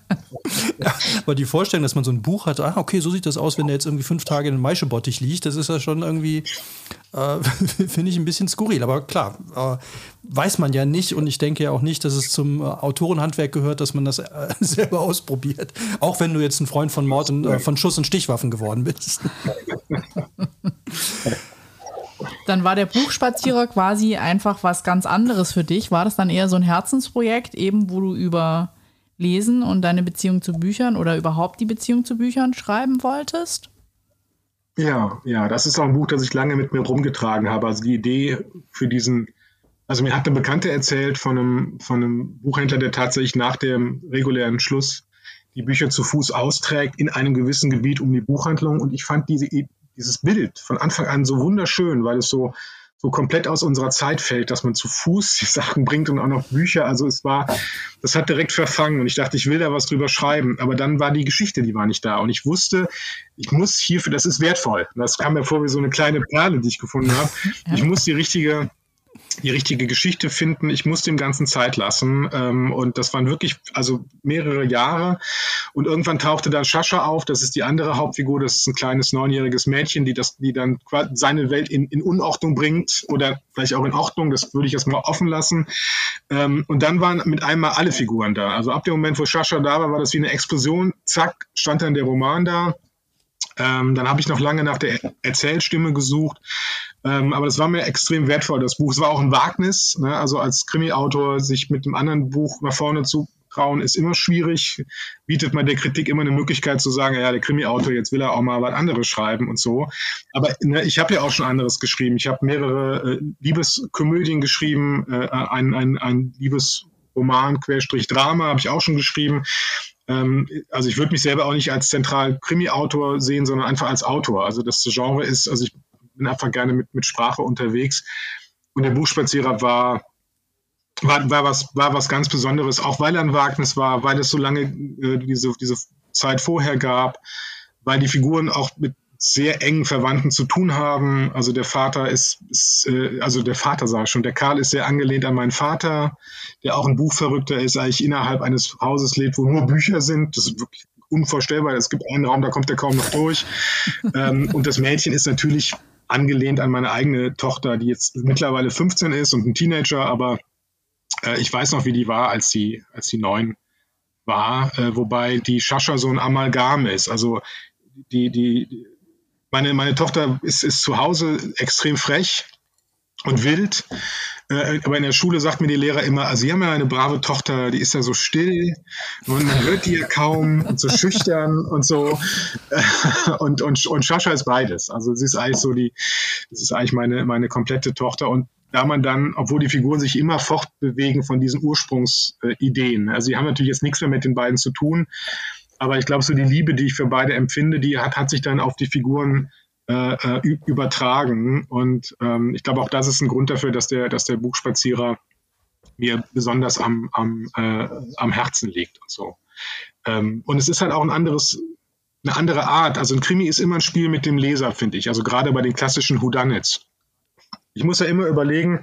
aber die Vorstellung, dass man so ein Buch hat, ah, okay, so sieht das aus, wenn der jetzt irgendwie fünf Tage in einem Maischebottich liegt, das ist ja schon irgendwie, äh, finde ich ein bisschen skurril. Aber klar, äh, weiß man ja nicht und ich denke ja auch nicht, dass es zum äh, Autorenhandwerk gehört, dass man das äh, selber ausprobiert. Auch wenn du jetzt ein Freund von Mord und äh, von Schuss- und Stichwaffen geworden bist. Dann war der Buchspazierer quasi einfach was ganz anderes für dich. War das dann eher so ein Herzensprojekt, eben wo du über Lesen und deine Beziehung zu Büchern oder überhaupt die Beziehung zu Büchern schreiben wolltest? Ja, ja, das ist auch ein Buch, das ich lange mit mir rumgetragen habe. Also die Idee für diesen also mir hat eine Bekannte erzählt von einem, von einem Buchhändler, der tatsächlich nach dem regulären Schluss die Bücher zu Fuß austrägt in einem gewissen Gebiet um die Buchhandlung. Und ich fand diese, dieses Bild von Anfang an so wunderschön, weil es so, so komplett aus unserer Zeit fällt, dass man zu Fuß die Sachen bringt und auch noch Bücher. Also es war, das hat direkt verfangen und ich dachte, ich will da was drüber schreiben. Aber dann war die Geschichte, die war nicht da. Und ich wusste, ich muss hierfür, das ist wertvoll. Das kam mir vor wie so eine kleine Perle, die ich gefunden habe. Ich muss die richtige, die richtige Geschichte finden. Ich musste dem Ganzen Zeit lassen. Ähm, und das waren wirklich also mehrere Jahre. Und irgendwann tauchte dann Shasha auf. Das ist die andere Hauptfigur. Das ist ein kleines neunjähriges Mädchen, die das, die dann seine Welt in, in Unordnung bringt oder vielleicht auch in Ordnung. Das würde ich jetzt mal offen lassen. Ähm, und dann waren mit einmal alle Figuren da. Also ab dem Moment, wo Shasha da war, war das wie eine Explosion. Zack, stand dann der Roman da. Ähm, dann habe ich noch lange nach der Erzählstimme gesucht. Ähm, aber das war mir extrem wertvoll, das Buch. Es war auch ein Wagnis. Ne? Also als Krimi-Autor sich mit einem anderen Buch nach vorne zu trauen, ist immer schwierig. Bietet man der Kritik immer eine Möglichkeit zu sagen, ja, der Krimi-Autor, jetzt will er auch mal was anderes schreiben und so. Aber ne, ich habe ja auch schon anderes geschrieben. Ich habe mehrere äh, Liebeskomödien geschrieben, äh, ein, ein, ein Liebesroman, Querstrich Drama habe ich auch schon geschrieben. Ähm, also ich würde mich selber auch nicht als zentral Krimi-Autor sehen, sondern einfach als Autor. Also das Genre ist, also ich bin einfach gerne mit, mit Sprache unterwegs. Und der Buchspazierer war, war, war, was, war was ganz Besonderes, auch weil er ein Wagnis war, weil es so lange äh, diese, diese Zeit vorher gab, weil die Figuren auch mit sehr engen Verwandten zu tun haben. Also der Vater ist, ist äh, also der Vater sage ich schon, der Karl ist sehr angelehnt an meinen Vater, der auch ein Buchverrückter ist, eigentlich innerhalb eines Hauses lebt, wo nur Bücher sind. Das ist wirklich unvorstellbar. Es gibt einen Raum, da kommt er kaum noch durch. ähm, und das Mädchen ist natürlich angelehnt an meine eigene Tochter, die jetzt mittlerweile 15 ist und ein Teenager, aber äh, ich weiß noch, wie die war, als sie, als sie neun war, äh, wobei die Shasha so ein Amalgam ist. Also die, die, meine, meine Tochter ist, ist zu Hause extrem frech und wild. Äh, aber in der Schule sagt mir die Lehrer immer, also sie haben ja eine brave Tochter, die ist ja so still und man hört die ja kaum und so schüchtern und so. Und, und, und Shasha ist beides. Also sie ist eigentlich so die, das ist eigentlich meine, meine komplette Tochter. Und da man dann, obwohl die Figuren sich immer fortbewegen von diesen Ursprungsideen, also sie haben natürlich jetzt nichts mehr mit den beiden zu tun, aber ich glaube, so die Liebe, die ich für beide empfinde, die hat, hat sich dann auf die Figuren äh, äh übertragen. Und ähm, ich glaube, auch das ist ein Grund dafür, dass der, dass der Buchspazierer mir besonders am, am, äh, am Herzen liegt und so. Ähm, und es ist halt auch ein anderes, eine andere Art. Also ein Krimi ist immer ein Spiel mit dem Leser, finde ich. Also gerade bei den klassischen Whodunits. Ich muss ja immer überlegen,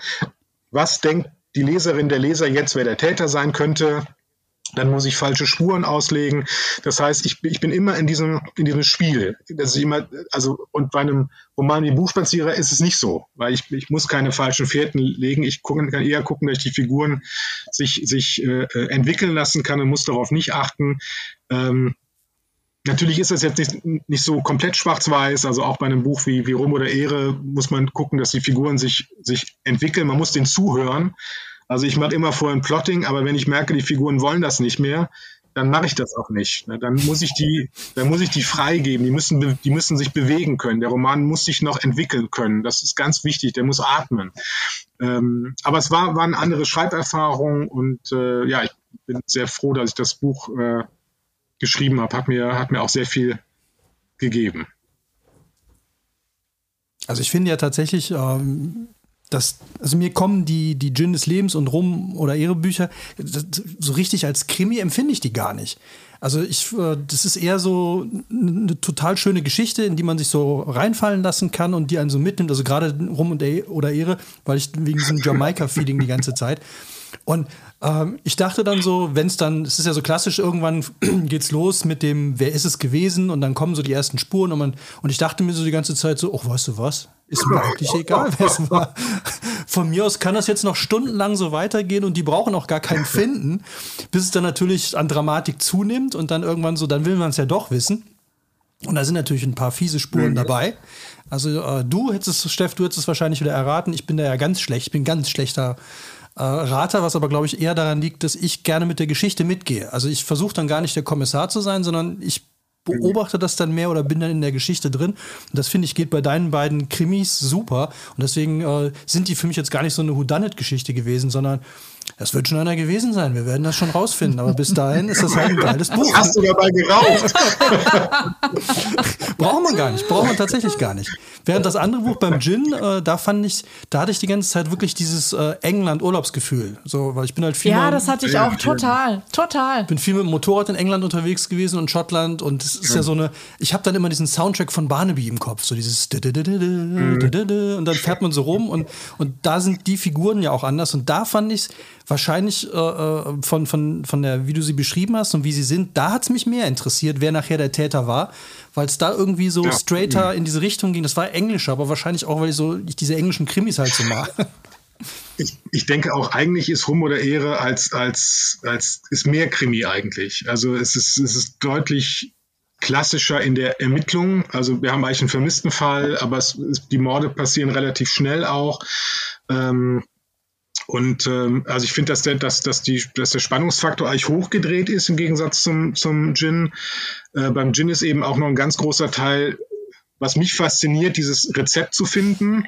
was denkt die Leserin, der Leser jetzt, wer der Täter sein könnte dann muss ich falsche Spuren auslegen. Das heißt, ich, ich bin immer in diesem, in diesem Spiel. Das ist immer, also, und bei einem Roman wie Buchspazierer ist es nicht so, weil ich, ich muss keine falschen Fährten legen. Ich gucken, kann eher gucken, dass ich die Figuren sich, sich äh, entwickeln lassen kann und muss darauf nicht achten. Ähm, Natürlich ist das jetzt nicht, nicht so komplett schwarz-weiß. Also auch bei einem Buch wie, wie Rum oder Ehre muss man gucken, dass die Figuren sich, sich entwickeln. Man muss den zuhören. Also ich mache immer vorher ein Plotting, aber wenn ich merke, die Figuren wollen das nicht mehr, dann mache ich das auch nicht. Ne? Dann muss ich die, dann muss ich die freigeben. Die müssen, die müssen sich bewegen können. Der Roman muss sich noch entwickeln können. Das ist ganz wichtig. Der muss atmen. Ähm, aber es war, war eine andere Schreiberfahrung und äh, ja, ich bin sehr froh, dass ich das Buch äh, geschrieben habe, hat mir, hat mir auch sehr viel gegeben. Also ich finde ja tatsächlich, ähm, dass, also mir kommen die, die Gin des Lebens und Rum oder ihre Bücher, so richtig als Krimi empfinde ich die gar nicht. Also ich, äh, das ist eher so eine total schöne Geschichte, in die man sich so reinfallen lassen kann und die einen so mitnimmt. Also gerade Rum und oder Ehre, weil ich wegen diesem Jamaika-Feeling die ganze Zeit. Und ähm, ich dachte dann so, wenn es dann, es ist ja so klassisch, irgendwann geht's los mit dem, wer ist es gewesen? Und dann kommen so die ersten Spuren und man, und ich dachte mir so die ganze Zeit so, ach, weißt du was? Ist mir eigentlich egal, wer es war. Von mir aus kann das jetzt noch stundenlang so weitergehen und die brauchen auch gar keinen finden, bis es dann natürlich an Dramatik zunimmt und dann irgendwann so, dann will man es ja doch wissen. Und da sind natürlich ein paar fiese Spuren mhm. dabei. Also äh, du hättest, Steff, du hättest es wahrscheinlich wieder erraten. Ich bin da ja ganz schlecht. Ich bin ganz schlechter äh, Rater, was aber, glaube ich, eher daran liegt, dass ich gerne mit der Geschichte mitgehe. Also ich versuche dann gar nicht der Kommissar zu sein, sondern ich beobachte das dann mehr oder bin dann in der Geschichte drin. Und das finde ich geht bei deinen beiden Krimis super. Und deswegen äh, sind die für mich jetzt gar nicht so eine Whodunit-Geschichte gewesen, sondern es wird schon einer gewesen sein. Wir werden das schon rausfinden. Aber bis dahin ist das halt ein geiles Buch. Hast du dabei geraucht? Braucht man gar nicht. Braucht man tatsächlich gar nicht. Während das andere Buch beim Gin, äh, da fand ich, da hatte ich die ganze Zeit wirklich dieses äh, England-Urlaubsgefühl. So, weil ich bin halt viel. Ja, das hatte ich auch total. Total. Bin viel mit dem Motorrad in England unterwegs gewesen und Schottland. Und es ist ja. so eine. Ich habe dann immer diesen Soundtrack von Barnaby im Kopf. So dieses. Mhm. Und dann fährt man so rum. Und, und da sind die Figuren ja auch anders. Und da fand ich wahrscheinlich äh, äh, von, von, von der, wie du sie beschrieben hast und wie sie sind, da hat es mich mehr interessiert, wer nachher der Täter war, weil es da irgendwie so ja. straighter mhm. in diese Richtung ging. Das war englischer, aber wahrscheinlich auch, weil ich so ich diese englischen Krimis halt so mag. Ich, ich denke auch, eigentlich ist Rum oder Ehre als, als, als ist mehr Krimi eigentlich. Also es ist, es ist deutlich klassischer in der Ermittlung. Also wir haben eigentlich einen vermissten Fall, aber es, die Morde passieren relativ schnell auch. Ähm, und ähm, also ich finde, dass der, dass, dass, die, dass der Spannungsfaktor eigentlich hochgedreht ist im Gegensatz zum, zum Gin. Äh, beim Gin ist eben auch noch ein ganz großer Teil, was mich fasziniert, dieses Rezept zu finden.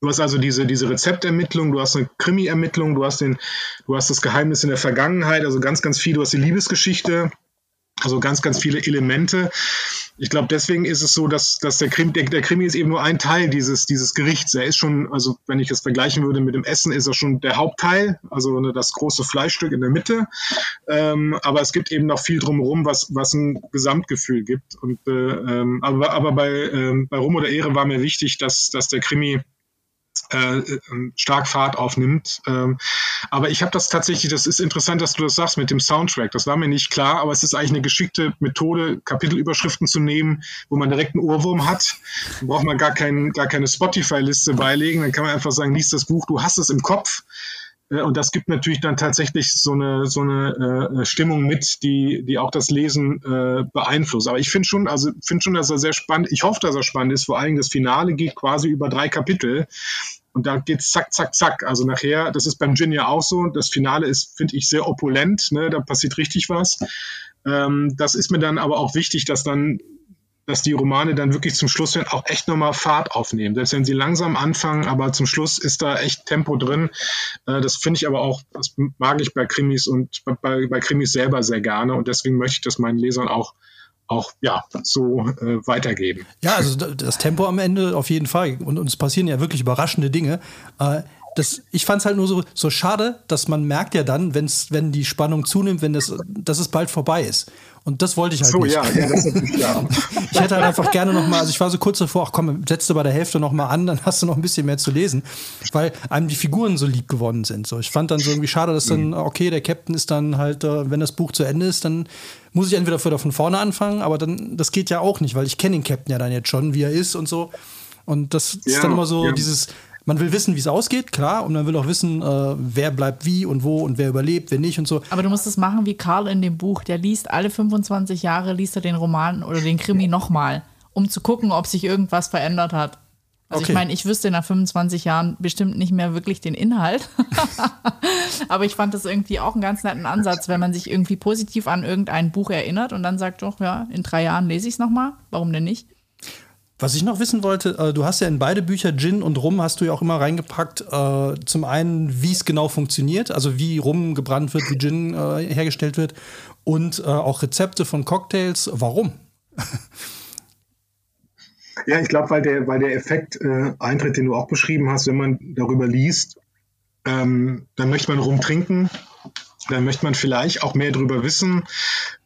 Du hast also diese, diese Rezeptermittlung, du hast eine Krimi-Ermittlung, du hast den, du hast das Geheimnis in der Vergangenheit, also ganz, ganz viel, du hast die Liebesgeschichte, also ganz, ganz viele Elemente ich glaube, deswegen ist es so, dass, dass der, Krimi, der, der, Krimi ist eben nur ein Teil dieses, dieses Gerichts. Er ist schon, also wenn ich es vergleichen würde mit dem Essen, ist er schon der Hauptteil, also ne, das große Fleischstück in der Mitte. Ähm, aber es gibt eben noch viel drumherum, was, was ein Gesamtgefühl gibt. Und, äh, ähm, aber, aber bei, ähm, bei Rum oder Ehre war mir wichtig, dass, dass der Krimi äh, ähm, stark Fahrt aufnimmt. Ähm, aber ich habe das tatsächlich, das ist interessant, dass du das sagst mit dem Soundtrack. Das war mir nicht klar, aber es ist eigentlich eine geschickte Methode, Kapitelüberschriften zu nehmen, wo man direkt einen Ohrwurm hat. Da braucht man gar, kein, gar keine Spotify-Liste beilegen. Dann kann man einfach sagen, lies das Buch, du hast es im Kopf. Äh, und das gibt natürlich dann tatsächlich so eine, so eine äh, Stimmung mit, die, die auch das Lesen äh, beeinflusst. Aber ich finde schon, also finde schon, dass er sehr spannend, ich hoffe, dass er spannend ist. Vor allem das Finale geht quasi über drei Kapitel. Und da geht's zack, zack, zack. Also nachher, das ist beim Gin ja auch so. Das Finale ist, finde ich, sehr opulent. Ne? Da passiert richtig was. Ähm, das ist mir dann aber auch wichtig, dass dann dass die Romane dann wirklich zum Schluss auch echt nochmal Fahrt aufnehmen. Selbst wenn sie langsam anfangen, aber zum Schluss ist da echt Tempo drin. Äh, das finde ich aber auch, das mag ich bei Krimis und bei, bei Krimis selber sehr gerne und deswegen möchte ich das meinen Lesern auch auch ja so äh, weitergeben. Ja, also das Tempo am Ende auf jeden Fall und, es passieren ja wirklich überraschende Dinge. Äh, das, ich fand es halt nur so, so schade, dass man merkt ja dann, wenn's, wenn die Spannung zunimmt, wenn das, dass es bald vorbei ist. Und das wollte ich halt so, nicht. Ja, ja, das ist ja. ich hätte halt einfach gerne noch mal, also ich war so kurz davor, ach komm, setz du bei der Hälfte noch mal an, dann hast du noch ein bisschen mehr zu lesen, weil einem die Figuren so lieb geworden sind. So, ich fand dann so irgendwie schade, dass dann, mhm. okay, der Captain ist dann halt, äh, wenn das Buch zu Ende ist, dann muss ich entweder wieder von vorne anfangen, aber dann, das geht ja auch nicht, weil ich kenne den Captain ja dann jetzt schon, wie er ist und so. Und das ja, ist dann immer so ja. dieses, man will wissen, wie es ausgeht, klar, und man will auch wissen, äh, wer bleibt wie und wo und wer überlebt, wer nicht und so. Aber du musst es machen wie Karl in dem Buch. Der liest alle 25 Jahre, liest er den Roman oder den Krimi nochmal, um zu gucken, ob sich irgendwas verändert hat. Also okay. ich meine, ich wüsste nach 25 Jahren bestimmt nicht mehr wirklich den Inhalt. Aber ich fand das irgendwie auch einen ganz netten Ansatz, wenn man sich irgendwie positiv an irgendein Buch erinnert und dann sagt, doch, ja, in drei Jahren lese ich es nochmal. Warum denn nicht? Was ich noch wissen wollte, äh, du hast ja in beide Bücher Gin und Rum hast du ja auch immer reingepackt. Äh, zum einen, wie es genau funktioniert, also wie Rum gebrannt wird, wie Gin äh, hergestellt wird und äh, auch Rezepte von Cocktails. Warum? Ja, ich glaube, weil der, weil der Effekt äh, eintritt, den du auch beschrieben hast, wenn man darüber liest, ähm, dann möchte man rumtrinken, dann möchte man vielleicht auch mehr darüber wissen.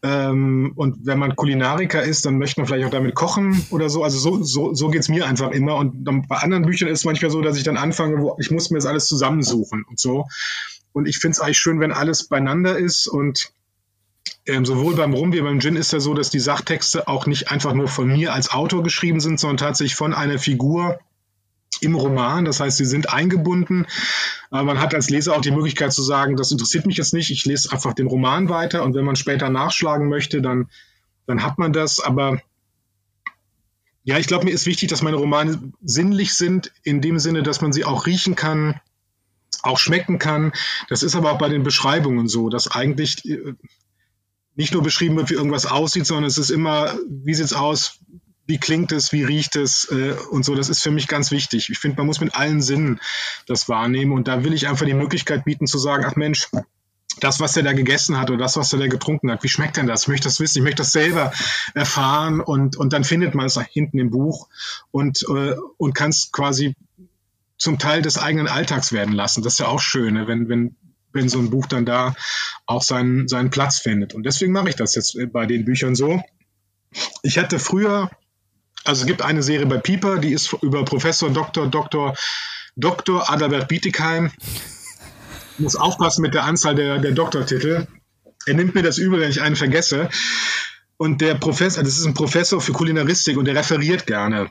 Ähm, und wenn man Kulinariker ist, dann möchte man vielleicht auch damit kochen oder so. Also so, so, so geht es mir einfach immer. Und dann bei anderen Büchern ist es manchmal so, dass ich dann anfange, wo ich muss mir das alles zusammensuchen und so. Und ich finde es eigentlich schön, wenn alles beieinander ist und ähm, sowohl beim Rum wie beim Gin ist ja so, dass die Sachtexte auch nicht einfach nur von mir als Autor geschrieben sind, sondern tatsächlich von einer Figur im Roman. Das heißt, sie sind eingebunden. Aber man hat als Leser auch die Möglichkeit zu sagen, das interessiert mich jetzt nicht, ich lese einfach den Roman weiter und wenn man später nachschlagen möchte, dann, dann hat man das. Aber ja, ich glaube, mir ist wichtig, dass meine Romane sinnlich sind, in dem Sinne, dass man sie auch riechen kann, auch schmecken kann. Das ist aber auch bei den Beschreibungen so, dass eigentlich äh, nicht nur beschrieben wird, wie irgendwas aussieht, sondern es ist immer, wie sieht es aus, wie klingt es, wie riecht es äh, und so. Das ist für mich ganz wichtig. Ich finde, man muss mit allen Sinnen das wahrnehmen und da will ich einfach die Möglichkeit bieten zu sagen, ach Mensch, das, was er da gegessen hat oder das, was er da getrunken hat, wie schmeckt denn das? Ich möchte das wissen, ich möchte das selber erfahren und, und dann findet man es hinten im Buch und, äh, und kann es quasi zum Teil des eigenen Alltags werden lassen. Das ist ja auch schön, ne? wenn, wenn wenn so ein Buch dann da auch seinen, seinen Platz findet. Und deswegen mache ich das jetzt bei den Büchern so. Ich hatte früher, also es gibt eine Serie bei Pieper, die ist über Professor Dr. Dr. Dr. Adalbert Bietigheim. Ich muss aufpassen mit der Anzahl der, der Doktortitel. Er nimmt mir das übel, wenn ich einen vergesse. Und der Professor, das ist ein Professor für Kulinaristik und der referiert gerne.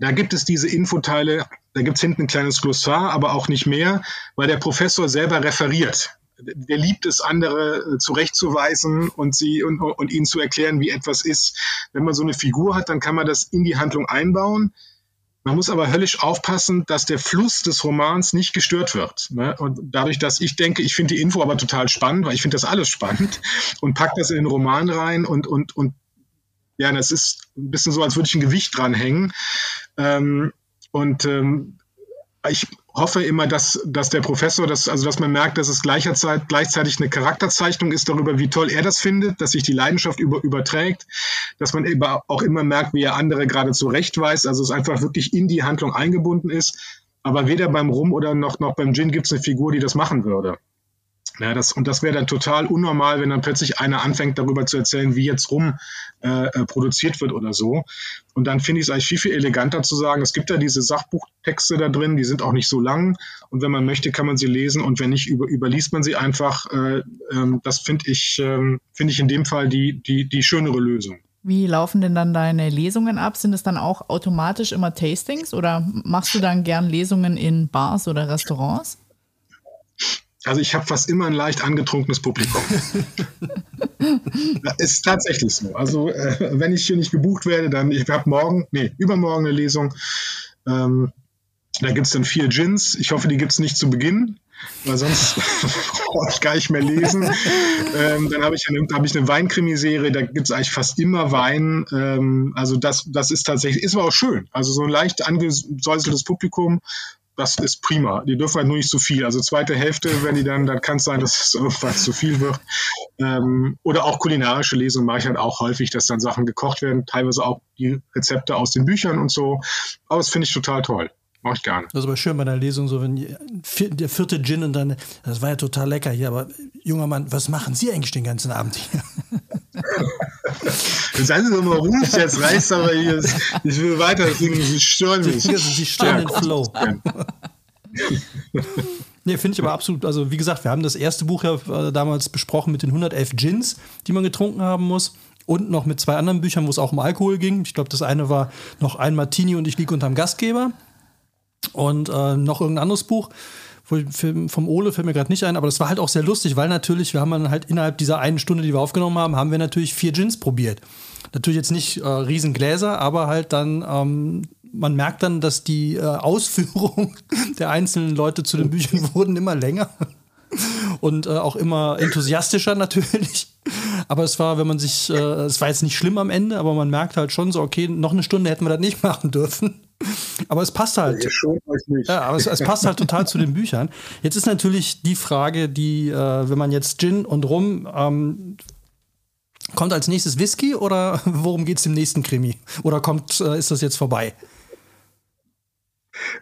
Da gibt es diese Infoteile, da gibt es hinten ein kleines Glossar, aber auch nicht mehr, weil der Professor selber referiert. Der liebt es, andere äh, zurechtzuweisen und, sie, und, und ihnen zu erklären, wie etwas ist. Wenn man so eine Figur hat, dann kann man das in die Handlung einbauen. Man muss aber höllisch aufpassen, dass der Fluss des Romans nicht gestört wird. Ne? Und dadurch, dass ich denke, ich finde die Info aber total spannend, weil ich finde das alles spannend und pack das in den Roman rein und, und, und ja, das ist ein bisschen so, als würde ich ein Gewicht dranhängen. Ähm, und ähm, ich hoffe immer, dass, dass der Professor, das, also dass man merkt, dass es gleicherzeit, gleichzeitig eine Charakterzeichnung ist darüber, wie toll er das findet, dass sich die Leidenschaft über, überträgt, dass man eben auch immer merkt, wie er andere gerade zurechtweist, also es einfach wirklich in die Handlung eingebunden ist. Aber weder beim Rum oder noch, noch beim Gin gibt es eine Figur, die das machen würde. Ja, das, und das wäre dann total unnormal, wenn dann plötzlich einer anfängt, darüber zu erzählen, wie jetzt rum äh, äh produziert wird oder so. Und dann finde ich es eigentlich viel, viel eleganter zu sagen, es gibt ja diese Sachbuchtexte da drin, die sind auch nicht so lang. Und wenn man möchte, kann man sie lesen. Und wenn nicht, über, überliest man sie einfach. Äh, äh, das finde ich, äh, finde ich in dem Fall die, die, die schönere Lösung. Wie laufen denn dann deine Lesungen ab? Sind es dann auch automatisch immer Tastings oder machst du dann gern Lesungen in Bars oder Restaurants? Also ich habe fast immer ein leicht angetrunkenes Publikum. ist tatsächlich so. Also äh, wenn ich hier nicht gebucht werde, dann, ich habe morgen, nee, übermorgen eine Lesung. Ähm, da gibt es dann vier Gins. Ich hoffe, die gibt es nicht zu Beginn, weil sonst brauche ich gar nicht mehr lesen. Ähm, dann habe ich, eine, hab ich eine Weinkrimiserie, da gibt es eigentlich fast immer Wein. Ähm, also das, das ist tatsächlich, ist aber auch schön. Also so ein leicht angesäuseltes Publikum das ist prima. Die dürfen halt nur nicht zu viel. Also zweite Hälfte, wenn die dann, dann kann es sein, dass es irgendwann zu viel wird. Ähm, oder auch kulinarische Lesungen mache ich halt auch häufig, dass dann Sachen gekocht werden, teilweise auch die Rezepte aus den Büchern und so. Aber das finde ich total toll. Mach ich gerne. Das ist aber schön bei der Lesung, so wenn der vierte Gin und dann, das war ja total lecker hier, aber junger Mann, was machen Sie eigentlich den ganzen Abend hier? Seien Sie doch mal ruhig, jetzt reißt aber hier. Ich will weiter singen, Sie stören mich. Sie stören den Flow. nee, finde ich aber absolut. Also, wie gesagt, wir haben das erste Buch ja äh, damals besprochen mit den 111 Gins, die man getrunken haben muss. Und noch mit zwei anderen Büchern, wo es auch um Alkohol ging. Ich glaube, das eine war noch ein Martini und ich liege unterm Gastgeber. Und äh, noch irgendein anderes Buch vom Ole fällt mir gerade nicht ein, aber das war halt auch sehr lustig, weil natürlich, wir haben dann halt innerhalb dieser einen Stunde, die wir aufgenommen haben, haben wir natürlich vier Gins probiert. Natürlich jetzt nicht äh, Riesengläser, aber halt dann, ähm, man merkt dann, dass die äh, Ausführungen der einzelnen Leute zu den Büchern wurden immer länger und äh, auch immer enthusiastischer natürlich. Aber es war, wenn man sich, äh, es war jetzt nicht schlimm am Ende, aber man merkt halt schon so, okay, noch eine Stunde hätten wir das nicht machen dürfen. Aber es passt halt. Ja, aber es, es, passt halt total zu den Büchern. Jetzt ist natürlich die Frage, die, äh, wenn man jetzt Gin und Rum ähm, kommt als nächstes Whisky oder worum geht es im nächsten Krimi? Oder kommt, äh, ist das jetzt vorbei?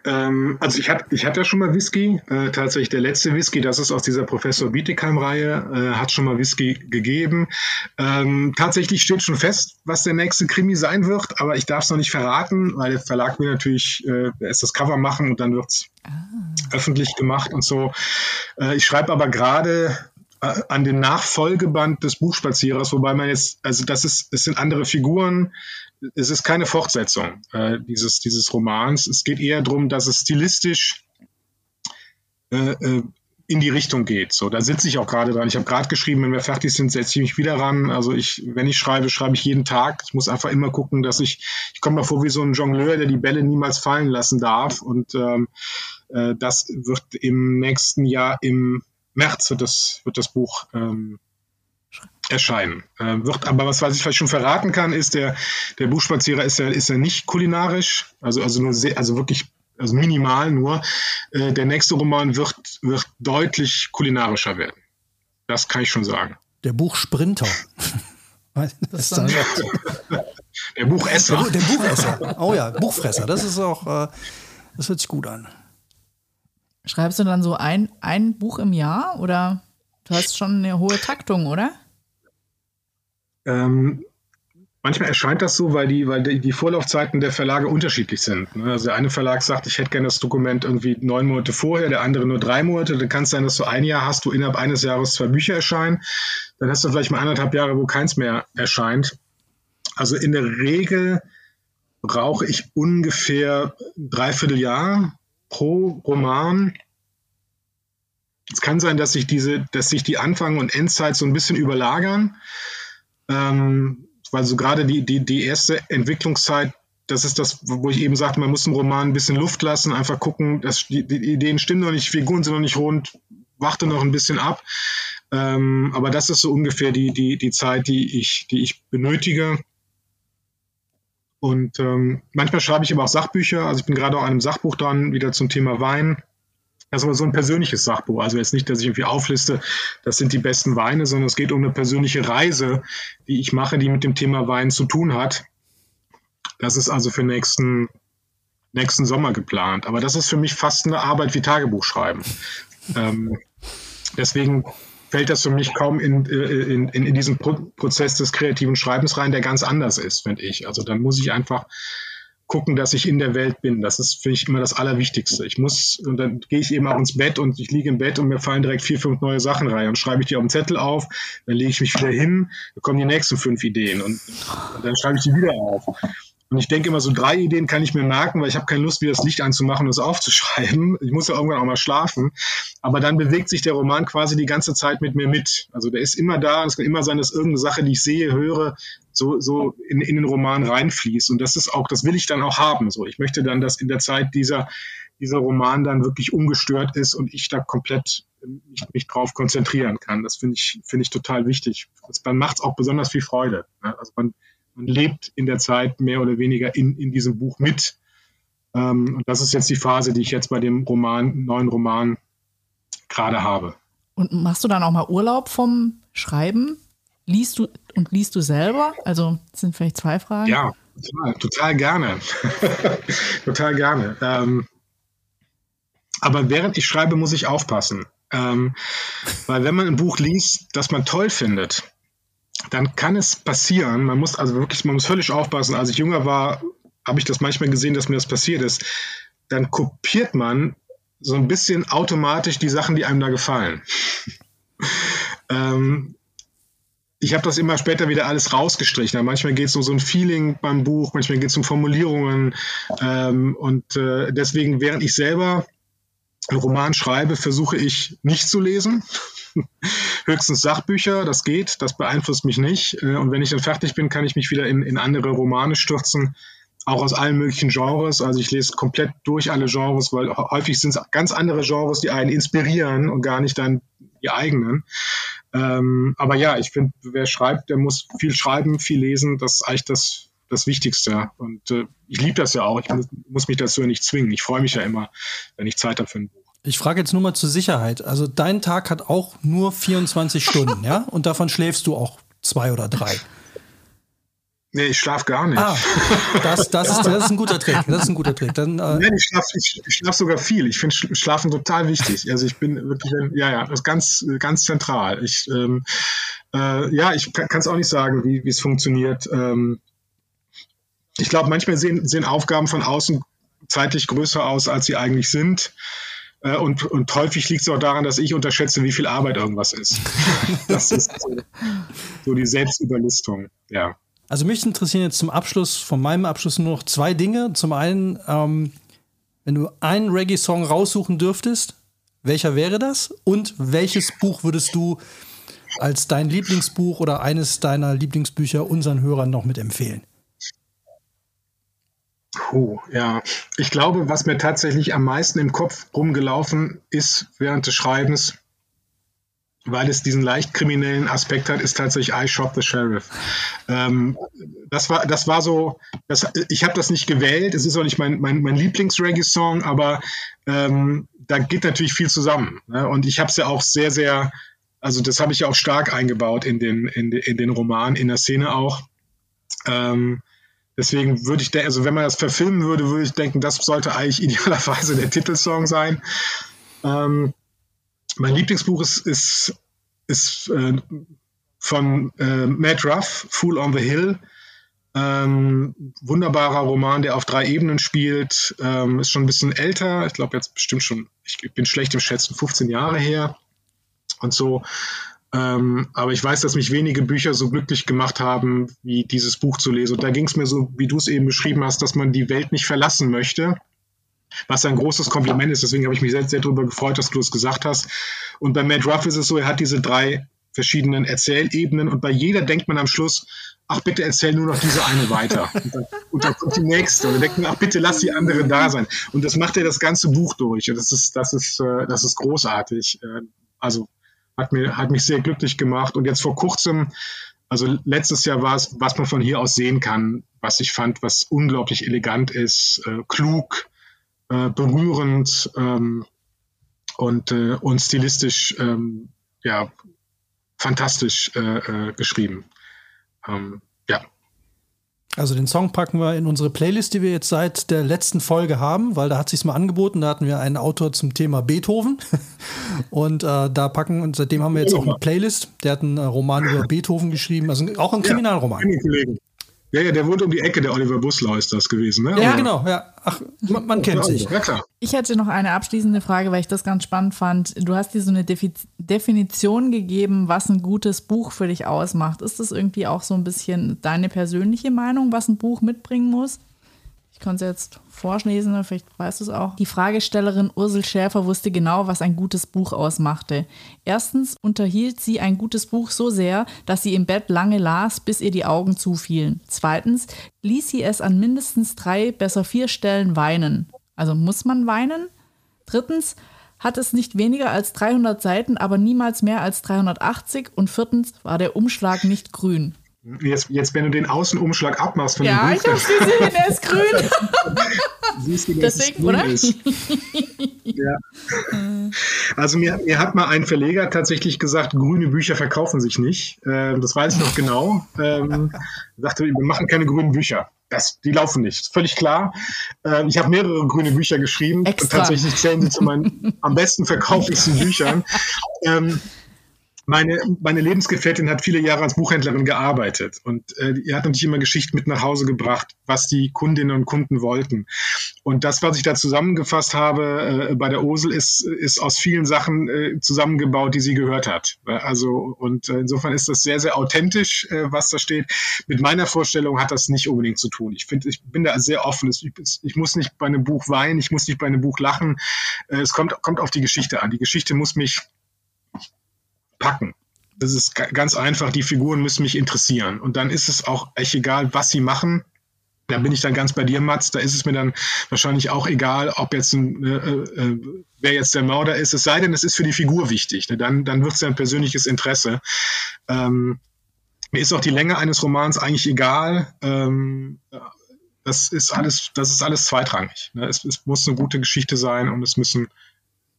Ähm, also ich, hab, ich hatte ja schon mal Whisky, äh, tatsächlich der letzte Whisky, das ist aus dieser Professor Bietigheim-Reihe, äh, hat schon mal Whisky gegeben. Ähm, tatsächlich steht schon fest, was der nächste Krimi sein wird, aber ich darf es noch nicht verraten, weil der Verlag will natürlich äh, erst das Cover machen und dann wird es ah. öffentlich gemacht und so. Äh, ich schreibe aber gerade äh, an den Nachfolgeband des Buchspazierers, wobei man jetzt, also das ist, es sind andere Figuren, es ist keine Fortsetzung äh, dieses, dieses Romans. Es geht eher darum, dass es stilistisch äh, äh, in die Richtung geht. So, da sitze ich auch gerade dran. Ich habe gerade geschrieben, wenn wir fertig sind, setze ich mich wieder ran. Also ich, wenn ich schreibe, schreibe ich jeden Tag. Ich muss einfach immer gucken, dass ich, ich komme mir vor wie so ein Jongleur, der die Bälle niemals fallen lassen darf. Und ähm, äh, das wird im nächsten Jahr im März wird das, wird das Buch ähm, erscheinen. Äh, wird, aber was, was ich vielleicht schon verraten kann, ist, der, der Buchspazierer ist ja, ist ja nicht kulinarisch, also, also nur sehr, also wirklich also minimal nur. Äh, der nächste Roman wird, wird deutlich kulinarischer werden. Das kann ich schon sagen. Der Buchsprinter. das ist der Buchesser. Der, der, Buchesser. Oh ja, Buchfresser. Das ist auch, äh, das hört sich gut an. Schreibst du dann so ein, ein Buch im Jahr oder du hast schon eine hohe Taktung, oder? Ähm, manchmal erscheint das so, weil die, weil die, Vorlaufzeiten der Verlage unterschiedlich sind. Ne? Also der eine Verlag sagt, ich hätte gerne das Dokument irgendwie neun Monate vorher, der andere nur drei Monate. Dann kann es sein, dass du ein Jahr hast, wo innerhalb eines Jahres zwei Bücher erscheinen. Dann hast du vielleicht mal anderthalb Jahre, wo keins mehr erscheint. Also in der Regel brauche ich ungefähr dreiviertel Jahr pro Roman. Es kann sein, dass sich diese, dass sich die Anfang- und Endzeit so ein bisschen überlagern. Ähm, weil so gerade die, die, die erste Entwicklungszeit, das ist das, wo ich eben sagte, man muss im Roman ein bisschen Luft lassen, einfach gucken, dass die, die Ideen stimmen noch nicht, Figuren sind noch nicht rund, warte noch ein bisschen ab. Ähm, aber das ist so ungefähr die, die, die Zeit, die ich, die ich benötige. Und ähm, manchmal schreibe ich aber auch Sachbücher. Also ich bin gerade auch an einem Sachbuch dran, wieder zum Thema Wein. Das ist aber so ein persönliches Sachbuch. Also jetzt nicht, dass ich irgendwie aufliste, das sind die besten Weine, sondern es geht um eine persönliche Reise, die ich mache, die mit dem Thema Wein zu tun hat. Das ist also für nächsten, nächsten Sommer geplant. Aber das ist für mich fast eine Arbeit wie Tagebuchschreiben. ähm, deswegen fällt das für mich kaum in, in, in, in diesen Prozess des kreativen Schreibens rein, der ganz anders ist, finde ich. Also dann muss ich einfach gucken, dass ich in der Welt bin. Das ist für mich immer das Allerwichtigste. Ich muss, und dann gehe ich eben auch ins Bett und ich liege im Bett und mir fallen direkt vier, fünf neue Sachen rein. Und schreibe ich die auf den Zettel auf, dann lege ich mich wieder hin, dann kommen die nächsten fünf Ideen und, und dann schreibe ich die wieder auf. Und ich denke immer, so drei Ideen kann ich mir merken, weil ich habe keine Lust, wieder das Licht anzumachen und es aufzuschreiben. Ich muss ja irgendwann auch mal schlafen. Aber dann bewegt sich der Roman quasi die ganze Zeit mit mir mit. Also der ist immer da und es kann immer sein, dass irgendeine Sache, die ich sehe, höre, so, so in, in den Roman reinfließt. Und das ist auch, das will ich dann auch haben. So, ich möchte dann, dass in der Zeit dieser, dieser Roman dann wirklich ungestört ist und ich da komplett mich, mich drauf konzentrieren kann. Das finde ich, finde ich total wichtig. Das, dann macht es auch besonders viel Freude. Also man, man lebt in der Zeit mehr oder weniger in, in diesem Buch mit. Ähm, und das ist jetzt die Phase, die ich jetzt bei dem Roman, neuen Roman gerade habe. Und machst du dann auch mal Urlaub vom Schreiben? Liest du und liest du selber? Also das sind vielleicht zwei Fragen. Ja, total, total gerne. total gerne. Ähm, aber während ich schreibe, muss ich aufpassen. Ähm, weil wenn man ein Buch liest, das man toll findet, dann kann es passieren, man muss also wirklich, man muss völlig aufpassen. Als ich jünger war, habe ich das manchmal gesehen, dass mir das passiert ist. Dann kopiert man so ein bisschen automatisch die Sachen, die einem da gefallen. ähm, ich habe das immer später wieder alles rausgestrichen. Manchmal geht es um so ein Feeling beim Buch, manchmal geht es um Formulierungen. Ähm, und äh, deswegen, während ich selber einen Roman schreibe, versuche ich nicht zu lesen. Höchstens Sachbücher, das geht, das beeinflusst mich nicht. Äh, und wenn ich dann fertig bin, kann ich mich wieder in, in andere Romane stürzen auch aus allen möglichen Genres. Also ich lese komplett durch alle Genres, weil häufig sind es ganz andere Genres, die einen inspirieren und gar nicht dann die eigenen. Ähm, aber ja, ich finde, wer schreibt, der muss viel schreiben, viel lesen. Das ist eigentlich das, das Wichtigste. Und äh, ich liebe das ja auch. Ich muss, muss mich dazu ja nicht zwingen. Ich freue mich ja immer, wenn ich Zeit habe ein Buch. Ich frage jetzt nur mal zur Sicherheit. Also dein Tag hat auch nur 24 Stunden, ja? Und davon schläfst du auch zwei oder drei. Nee, ich schlafe gar nicht. Ah, das, das, ist, das ist ein guter Trick. Das ist ein guter Trick. Dann, äh Nein, ich schlafe ich, ich schlaf sogar viel. Ich finde Schlafen total wichtig. Also ich bin wirklich, ja, ja, das ist ganz, ganz zentral. Ich, ähm, äh, ja, ich kann es auch nicht sagen, wie es funktioniert. Ähm, ich glaube, manchmal sehen, sehen Aufgaben von außen zeitlich größer aus, als sie eigentlich sind. Äh, und, und häufig liegt es auch daran, dass ich unterschätze, wie viel Arbeit irgendwas ist. das ist so, so die Selbstüberlistung, ja. Also mich interessieren jetzt zum Abschluss, von meinem Abschluss nur noch zwei Dinge. Zum einen, ähm, wenn du einen Reggae-Song raussuchen dürftest, welcher wäre das? Und welches Buch würdest du als dein Lieblingsbuch oder eines deiner Lieblingsbücher unseren Hörern noch mitempfehlen? Oh, ja. Ich glaube, was mir tatsächlich am meisten im Kopf rumgelaufen ist während des Schreibens, weil es diesen leicht kriminellen Aspekt hat, ist tatsächlich I Shop the Sheriff. Ähm, das war, das war so, das, ich habe das nicht gewählt, es ist auch nicht mein, mein, mein Lieblings-Reggae-Song, aber ähm, da geht natürlich viel zusammen. Ne? Und ich habe es ja auch sehr, sehr, also das habe ich ja auch stark eingebaut in den, in, de, in den Roman, in der Szene auch. Ähm, deswegen würde ich, also wenn man das verfilmen würde, würde ich denken, das sollte eigentlich idealerweise der Titelsong sein. Ähm, mein Lieblingsbuch ist, ist, ist äh, von äh, Matt Ruff, Fool on the Hill. Ähm, wunderbarer Roman, der auf drei Ebenen spielt. Ähm, ist schon ein bisschen älter. Ich glaube jetzt bestimmt schon, ich bin schlecht im Schätzen, 15 Jahre her und so. Ähm, aber ich weiß, dass mich wenige Bücher so glücklich gemacht haben, wie dieses Buch zu lesen. Und da ging es mir so, wie du es eben beschrieben hast, dass man die Welt nicht verlassen möchte was ein großes Kompliment ist. Deswegen habe ich mich sehr, sehr darüber gefreut, dass du es gesagt hast. Und bei Matt Ruff ist es so, er hat diese drei verschiedenen Erzählebenen und bei jeder denkt man am Schluss, ach bitte erzähl nur noch diese eine weiter. Und dann, und dann kommt die nächste und dann denkt man, ach bitte lass die andere da sein. Und das macht er das ganze Buch durch. Und das ist, das ist, äh, das ist großartig. Äh, also hat mir, hat mich sehr glücklich gemacht. Und jetzt vor kurzem, also letztes Jahr war es, was man von hier aus sehen kann, was ich fand, was unglaublich elegant ist, äh, klug, äh, berührend ähm, und, äh, und stilistisch ähm, ja, fantastisch äh, äh, geschrieben. Ähm. Also den Song packen wir in unsere Playlist, die wir jetzt seit der letzten Folge haben, weil da hat sich's mal angeboten. Da hatten wir einen Autor zum Thema Beethoven und äh, da packen und seitdem haben wir jetzt auch eine Playlist. Der hat einen Roman über Beethoven geschrieben, also auch ein Kriminalroman. Ja. Ja, ja, der wohnt um die Ecke, der Oliver Buslau ist das gewesen, ne? Ja, genau, ja. Ach, man, man kennt sich. Ja, klar. Ich hätte noch eine abschließende Frage, weil ich das ganz spannend fand. Du hast dir so eine Defi Definition gegeben, was ein gutes Buch für dich ausmacht. Ist das irgendwie auch so ein bisschen deine persönliche Meinung, was ein Buch mitbringen muss? Ich konnte es jetzt vorlesen, vielleicht weißt du es auch. Die Fragestellerin Ursel Schäfer wusste genau, was ein gutes Buch ausmachte. Erstens unterhielt sie ein gutes Buch so sehr, dass sie im Bett lange las, bis ihr die Augen zufielen. Zweitens ließ sie es an mindestens drei, besser vier Stellen weinen. Also muss man weinen? Drittens hat es nicht weniger als 300 Seiten, aber niemals mehr als 380. Und viertens war der Umschlag nicht grün. Jetzt, jetzt, wenn du den Außenumschlag abmachst von ja, dem Buch. Ja, ich hab's gesehen, der ist grün. Siehst du, Deswegen, grün oder? Ja. Also mir, mir, hat mal ein Verleger tatsächlich gesagt, grüne Bücher verkaufen sich nicht. Ähm, das weiß ich noch genau. Ähm, sagte, wir machen keine grünen Bücher. Das, die laufen nicht. Völlig klar. Ähm, ich habe mehrere grüne Bücher geschrieben Extra. und tatsächlich zählen sie zu meinen am besten verkauftesten Büchern. Ähm, meine, meine Lebensgefährtin hat viele Jahre als Buchhändlerin gearbeitet und äh, die hat natürlich immer Geschichten mit nach Hause gebracht, was die Kundinnen und Kunden wollten. Und das, was ich da zusammengefasst habe äh, bei der Osel, ist, ist aus vielen Sachen äh, zusammengebaut, die sie gehört hat. Also und äh, insofern ist das sehr, sehr authentisch, äh, was da steht. Mit meiner Vorstellung hat das nicht unbedingt zu tun. Ich finde, ich bin da sehr offen. Ich, ich, muss nicht bei einem Buch weinen, ich muss nicht bei einem Buch lachen. Äh, es kommt, kommt auf die Geschichte an. Die Geschichte muss mich packen. Das ist ganz einfach, die Figuren müssen mich interessieren. Und dann ist es auch echt egal, was sie machen. Da bin ich dann ganz bei dir, Mats. Da ist es mir dann wahrscheinlich auch egal, ob jetzt ein, äh, äh, wer jetzt der Mörder ist. Es sei denn, es ist für die Figur wichtig. Ne? Dann, dann wird es ja ein persönliches Interesse. Ähm, mir ist auch die Länge eines Romans eigentlich egal. Ähm, das ist alles, das ist alles zweitrangig. Ne? Es, es, muss eine gute Geschichte sein und es müssen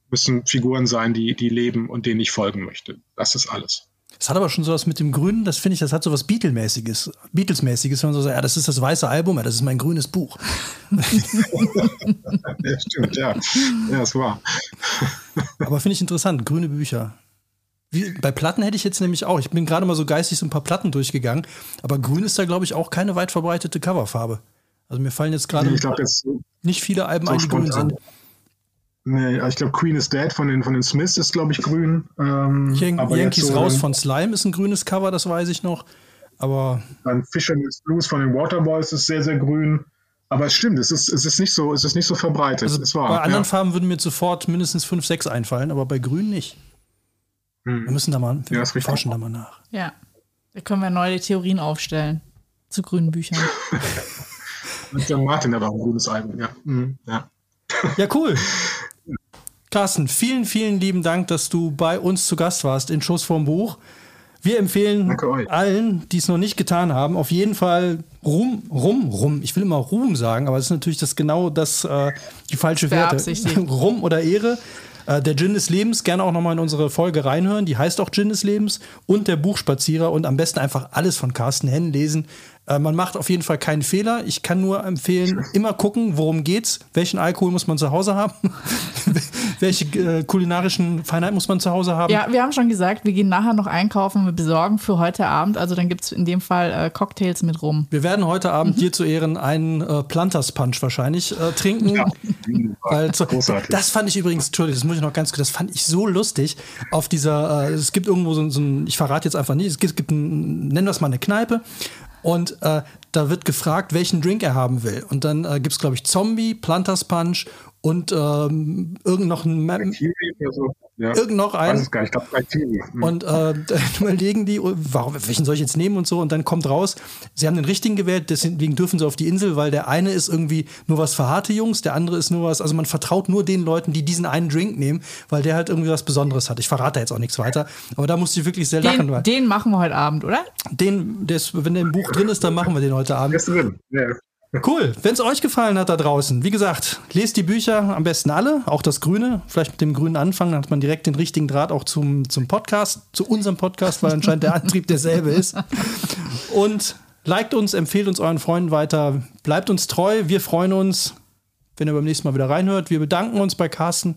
müssen Figuren sein, die, die leben und denen ich folgen möchte. Das ist alles. Es hat aber schon sowas mit dem Grünen, das finde ich, das hat sowas Beatles-mäßiges, Beatles-mäßiges, wenn man so sagt, ja, das ist das weiße Album, ja, das ist mein grünes Buch. ja, stimmt, ja. Ja, das war. aber finde ich interessant, grüne Bücher. Wie, bei Platten hätte ich jetzt nämlich auch, ich bin gerade mal so geistig so ein paar Platten durchgegangen, aber grün ist da, glaube ich, auch keine weit verbreitete Coverfarbe. Also mir fallen jetzt gerade nicht viele Alben ein, die grün sind. Nee, ich glaube Queen is Dead von den, von den Smiths ist, glaube ich, grün. Ähm, Yan Yankees so raus von Slime ist ein grünes Cover, das weiß ich noch. Aber. Dann Fisherman's Blues von den Waterboys ist sehr, sehr grün. Aber es stimmt, es ist, es ist, nicht, so, es ist nicht so verbreitet. Also wahr, bei anderen ja. Farben würden mir sofort mindestens 5, 6 einfallen, aber bei grün nicht. Hm. Wir müssen da mal, wir ja, forschen da mal nach. Ja, da können wir neue Theorien aufstellen zu grünen Büchern. der Martin hat auch ein grünes Album, ja. Mhm. ja. Ja, cool. Carsten, vielen, vielen lieben Dank, dass du bei uns zu Gast warst in Schuss vorm Buch. Wir empfehlen allen, die es noch nicht getan haben, auf jeden Fall Rum, Rum, Rum. Ich will immer Ruhm sagen, aber es ist natürlich das genau das, äh, die falsche Werte. Rum oder Ehre. Äh, der Gin des Lebens, gerne auch nochmal in unsere Folge reinhören. Die heißt auch Gin des Lebens. Und der Buchspazierer und am besten einfach alles von Carsten Henn lesen. Äh, man macht auf jeden Fall keinen Fehler. Ich kann nur empfehlen, immer gucken, worum geht's, welchen Alkohol muss man zu Hause haben, welche äh, kulinarischen Feinheiten muss man zu Hause haben. Ja, wir haben schon gesagt, wir gehen nachher noch einkaufen, wir besorgen für heute Abend. Also dann gibt es in dem Fall äh, Cocktails mit rum. Wir werden heute Abend mhm. dir zu Ehren einen äh, Planters Punch wahrscheinlich äh, trinken. Ja. Weil zu, das fand ich übrigens, Entschuldigung, das muss ich noch ganz kurz, das fand ich so lustig. Auf dieser, äh, es gibt irgendwo so, so ein, ich verrate jetzt einfach nicht, es gibt, es gibt ein, nennen wir es mal eine Kneipe und äh, da wird gefragt, welchen Drink er haben will. Und dann äh, gibt es, glaube ich, Zombie, Planters Punch und ähm, irgend noch ein. So. Ja. Irgend noch einen. Weiß gar nicht, ich glaube hm. Und äh, dann überlegen die, warum, welchen soll ich jetzt nehmen und so. Und dann kommt raus, sie haben den richtigen gewählt, deswegen dürfen sie auf die Insel, weil der eine ist irgendwie nur was für harte Jungs, der andere ist nur was, also man vertraut nur den Leuten, die diesen einen Drink nehmen, weil der halt irgendwie was Besonderes hat. Ich verrate jetzt auch nichts weiter, aber da musste ich wirklich sehr den, lachen. Weil den machen wir heute Abend, oder? Den, des, wenn der im Buch drin ist, dann machen wir den heute Abend. Der ist drin, ja. Cool. Wenn es euch gefallen hat da draußen, wie gesagt, lest die Bücher am besten alle, auch das Grüne. Vielleicht mit dem Grünen anfangen, dann hat man direkt den richtigen Draht auch zum, zum Podcast, zu unserem Podcast, weil anscheinend der Antrieb derselbe ist. Und liked uns, empfehlt uns euren Freunden weiter, bleibt uns treu. Wir freuen uns, wenn ihr beim nächsten Mal wieder reinhört. Wir bedanken uns bei Carsten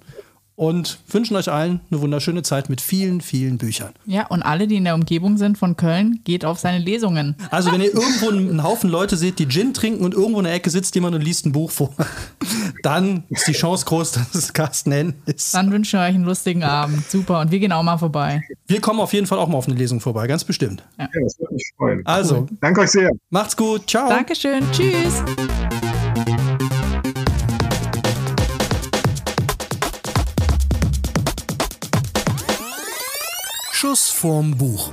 und wünschen euch allen eine wunderschöne Zeit mit vielen, vielen Büchern. Ja, und alle, die in der Umgebung sind von Köln, geht auf seine Lesungen. Also, wenn ihr irgendwo einen Haufen Leute seht, die Gin trinken und irgendwo in der Ecke sitzt jemand und liest ein Buch vor, dann ist die Chance groß, dass es Carsten Henn ist. Dann wünschen wir euch einen lustigen Abend. Super. Und wir gehen auch mal vorbei. Wir kommen auf jeden Fall auch mal auf eine Lesung vorbei, ganz bestimmt. Ja, ja das würde mich freuen. Also, cool. danke euch sehr. Macht's gut. Ciao. Dankeschön. Tschüss. Schuss vorm Buch.